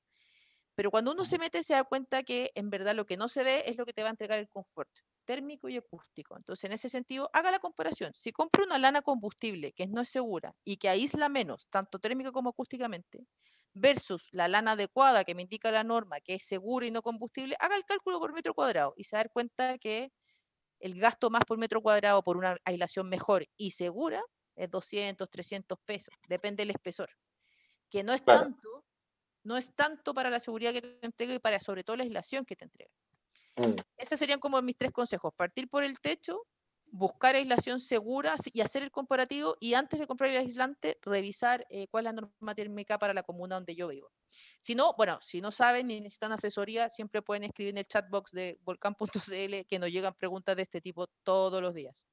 Pero cuando uno se mete se da cuenta que en verdad lo que no se ve es lo que te va a entregar el confort térmico y acústico. Entonces, en ese sentido, haga la comparación. Si compra una lana combustible que no es segura y que aísla menos, tanto térmica como acústicamente, versus la lana adecuada que me indica la norma, que es segura y no combustible, haga el cálculo por metro cuadrado y se da cuenta que el gasto más por metro cuadrado por una aislación mejor y segura es 200, 300 pesos, depende del espesor, que no es tanto, no es tanto para la seguridad que te entrega y para sobre todo la aislación que te entrega. Mm. Esos serían como mis tres consejos, partir por el techo, buscar aislación segura y hacer el comparativo y antes de comprar el aislante revisar eh, cuál es la norma térmica para la comuna donde yo vivo. Si no, bueno, si no saben ni necesitan asesoría, siempre pueden escribir en el chatbox de volcán.cl que nos llegan preguntas de este tipo todos los días.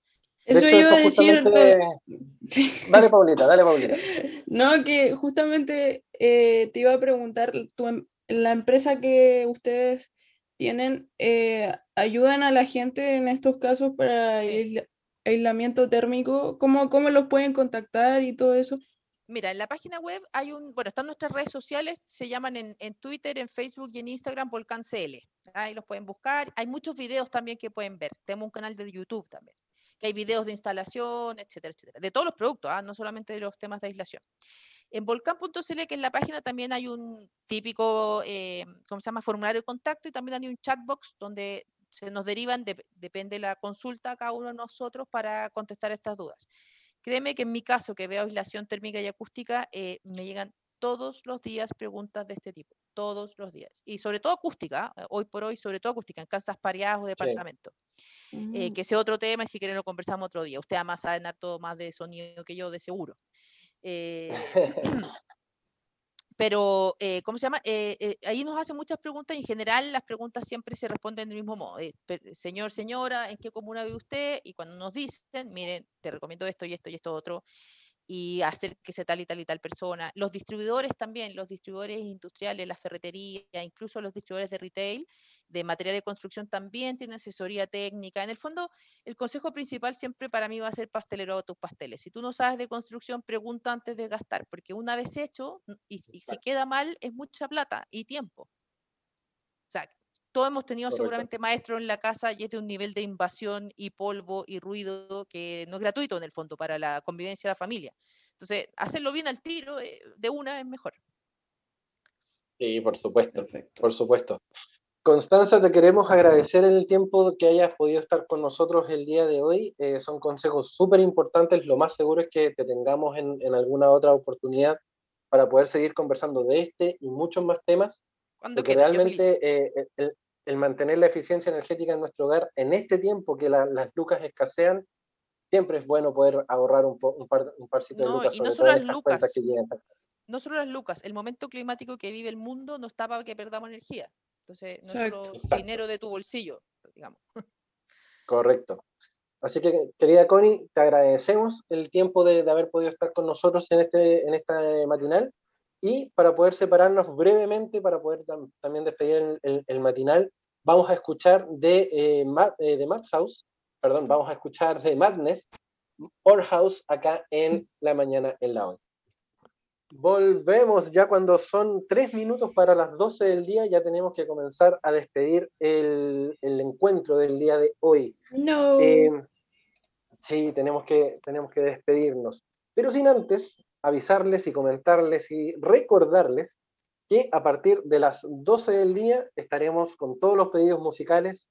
Eso iba a decir. Dale, Paulita, dale, Paulita. No, que justamente eh, te iba a preguntar, tu, la empresa que ustedes tienen, eh, ayudan a la gente en estos casos para aislamiento térmico? ¿Cómo, ¿Cómo los pueden contactar y todo eso? Mira, en la página web hay un, bueno, están nuestras redes sociales, se llaman en, en Twitter, en Facebook y en Instagram Volcán CL. Ahí los pueden buscar. Hay muchos videos también que pueden ver. Tenemos un canal de YouTube también, que hay videos de instalación, etcétera, etcétera. De todos los productos, ¿ah? no solamente de los temas de aislación. En volcán.cl, que en la página también hay un típico, eh, ¿cómo se llama?, formulario de contacto y también hay un chatbox donde se nos derivan, depende de la consulta a cada uno de nosotros para contestar estas dudas. Créeme que en mi caso, que veo aislación térmica y acústica, eh, me llegan todos los días preguntas de este tipo, todos los días. Y sobre todo acústica, ¿ah? hoy por hoy, sobre todo acústica, en casas pareadas o departamentos. Eh, mm. que sea otro tema y si quieren lo conversamos otro día. Usted además sabe dar todo más de sonido que yo, de seguro. Eh, pero, eh, ¿cómo se llama? Eh, ahí nos hacen muchas preguntas y en general las preguntas siempre se responden del mismo modo. señor, señora, ¿en qué comuna vive usted? Y cuando nos dicen, miren, te recomiendo esto y esto y esto otro, y hacer que sea tal y tal y tal persona. Los distribuidores también, los distribuidores industriales, la ferretería, incluso los distribuidores de retail, de material de construcción también tienen asesoría técnica. En el fondo, el consejo principal siempre para mí va a ser pastelero de tus pasteles. Si tú no sabes de construcción, pregunta antes de gastar, porque una vez hecho y, y si queda mal, es mucha plata y tiempo. O sea, todos hemos tenido seguramente maestros en la casa y es de un nivel de invasión y polvo y ruido que no es gratuito en el fondo para la convivencia de la familia. Entonces, hacerlo bien al tiro eh, de una es mejor. Sí, por supuesto, por supuesto. Constanza, te queremos agradecer el tiempo que hayas podido estar con nosotros el día de hoy. Eh, son consejos súper importantes. Lo más seguro es que te tengamos en, en, alguna otra oportunidad para poder seguir conversando de este y muchos más temas. Cuando porque realmente eh, el, el mantener la eficiencia energética en nuestro hogar en este tiempo que las lucas escasean, siempre es bueno poder ahorrar un, un, par, un parcito de lucas. Y no solo las lucas, no solo las lucas, el momento climático que vive el mundo no está para que perdamos energía. Entonces, no es solo dinero de tu bolsillo, digamos. Correcto. Así que, querida Connie, te agradecemos el tiempo de, de, haber podido estar con nosotros en este, en esta matinal y para poder separarnos brevemente, para poder también despedir el, matinal, vamos a escuchar de, eh, eh, de Madhouse, perdón, vamos a escuchar de Madness, Or House, acá en la mañana en la hoy. Volvemos ya cuando son tres minutos para las 12 del día, ya tenemos que comenzar a despedir el, el encuentro del día de hoy. No. Eh, sí, tenemos que, tenemos que despedirnos. Pero sin antes avisarles y comentarles y recordarles que a partir de las 12 del día estaremos con todos los pedidos musicales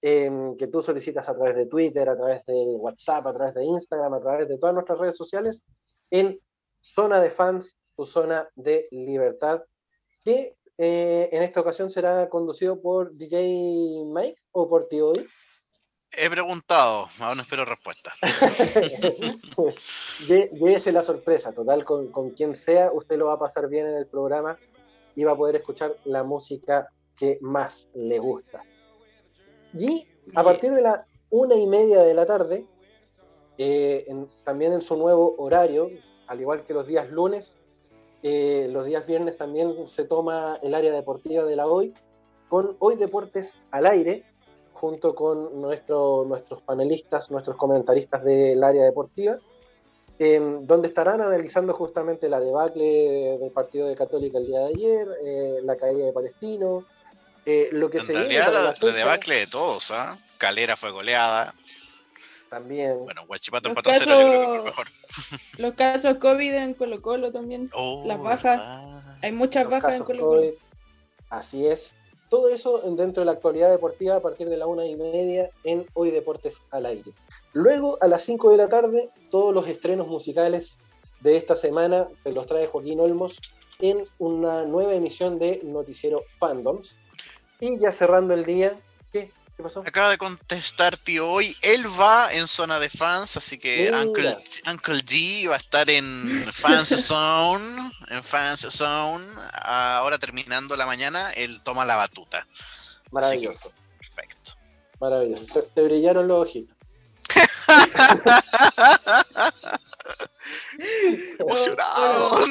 em, que tú solicitas a través de Twitter, a través de WhatsApp, a través de Instagram, a través de todas nuestras redes sociales en Zona de Fans, tu zona de libertad, que eh, en esta ocasión será conducido por DJ Mike o por Tío He preguntado, aún espero respuesta. Llévese la sorpresa, total, con, con, quien sea, usted lo va a pasar bien en el programa y va a poder escuchar la música que más le gusta. Y a partir de la una y media de la tarde, eh, también en su nuevo horario, al igual que los días lunes, eh, los días viernes también se toma el área deportiva de la hoy con Hoy Deportes al aire, junto con nuestro, nuestros panelistas, nuestros comentaristas del área deportiva, donde estarán analizando justamente la debacle del partido de Católica el día de ayer, eh, la caída de Palestino, eh, lo que en se realidad, la, la, debacle de todos, ¿ah? Calera fue goleada. También. Bueno, Guachipato empató casos, cero, yo creo que fue mejor. Los casos COVID en Colo Colo también. Oh, las bajas. Hay muchas bajas en Colo Colo. Así es. Todo eso dentro de la actualidad deportiva a partir de la una y media en Hoy Deportes al Aire. Luego, a las 5 de la tarde, todos los estrenos musicales de esta semana te los trae Joaquín Olmos en una nueva emisión de Noticiero Fandoms. Y ya cerrando el día, ¿qué? ¿Qué pasó? Acaba de contestar tío hoy. Él va en zona de fans, así que Uncle, Uncle, G va a estar en Fans Zone. En Fans Zone. Ahora terminando la mañana, él toma la batuta. Maravilloso. perfecto. Maravilloso. te brillaron los ojitos. Emocionado.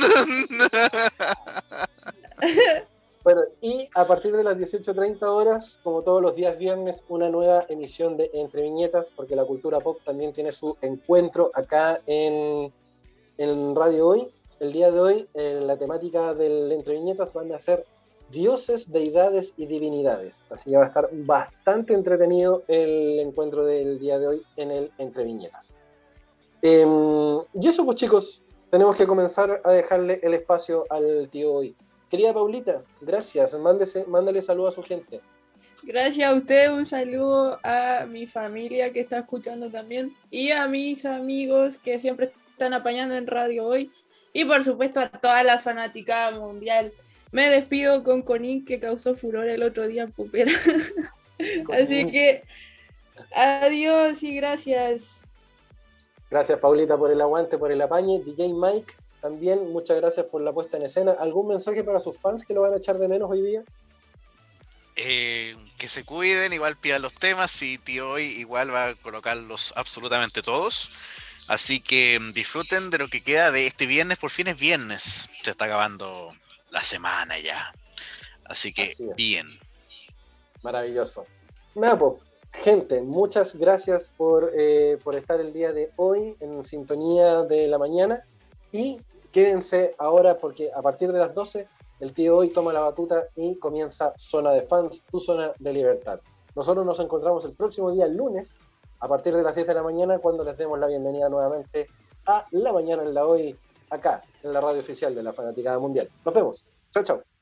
Bueno, y a partir de las 18.30 horas, como todos los días viernes, una nueva emisión de Entre Viñetas, porque la cultura pop también tiene su encuentro acá en, en Radio Hoy. El día de hoy, en la temática del Entre Viñetas van a ser dioses, deidades y divinidades. Así que va a estar bastante entretenido el encuentro del día de hoy en el Entre Viñetas. Em, y eso pues chicos, tenemos que comenzar a dejarle el espacio al tío hoy. Querida Paulita, gracias, Mándese, mándale saludo a su gente. Gracias a usted, un saludo a mi familia que está escuchando también y a mis amigos que siempre están apañando en radio hoy y por supuesto a toda la fanática mundial me despido con Conín que causó furor el otro día en Pupera. Así que adiós y gracias. Gracias Paulita por el aguante, por el apañe. DJ Mike, también muchas gracias por la puesta en escena. ¿Algún mensaje para sus fans que lo van a echar de menos hoy día? Eh, que se cuiden, igual pidan los temas y tío hoy igual va a colocarlos absolutamente todos. Así que disfruten de lo que queda de este viernes, por fin es viernes. Se está acabando la semana ya. Así que bien. Maravilloso. Nada, pues, gente, muchas gracias por, eh, por estar el día de hoy en sintonía de la mañana. Y quédense ahora porque a partir de las 12 el tío hoy toma la batuta y comienza Zona de Fans, tu zona de libertad. Nosotros nos encontramos el próximo día, el lunes, a partir de las 10 de la mañana, cuando les demos la bienvenida nuevamente a La Mañana en la Hoy acá, en la radio oficial de la Fanaticada Mundial. Nos vemos. Chao, chao.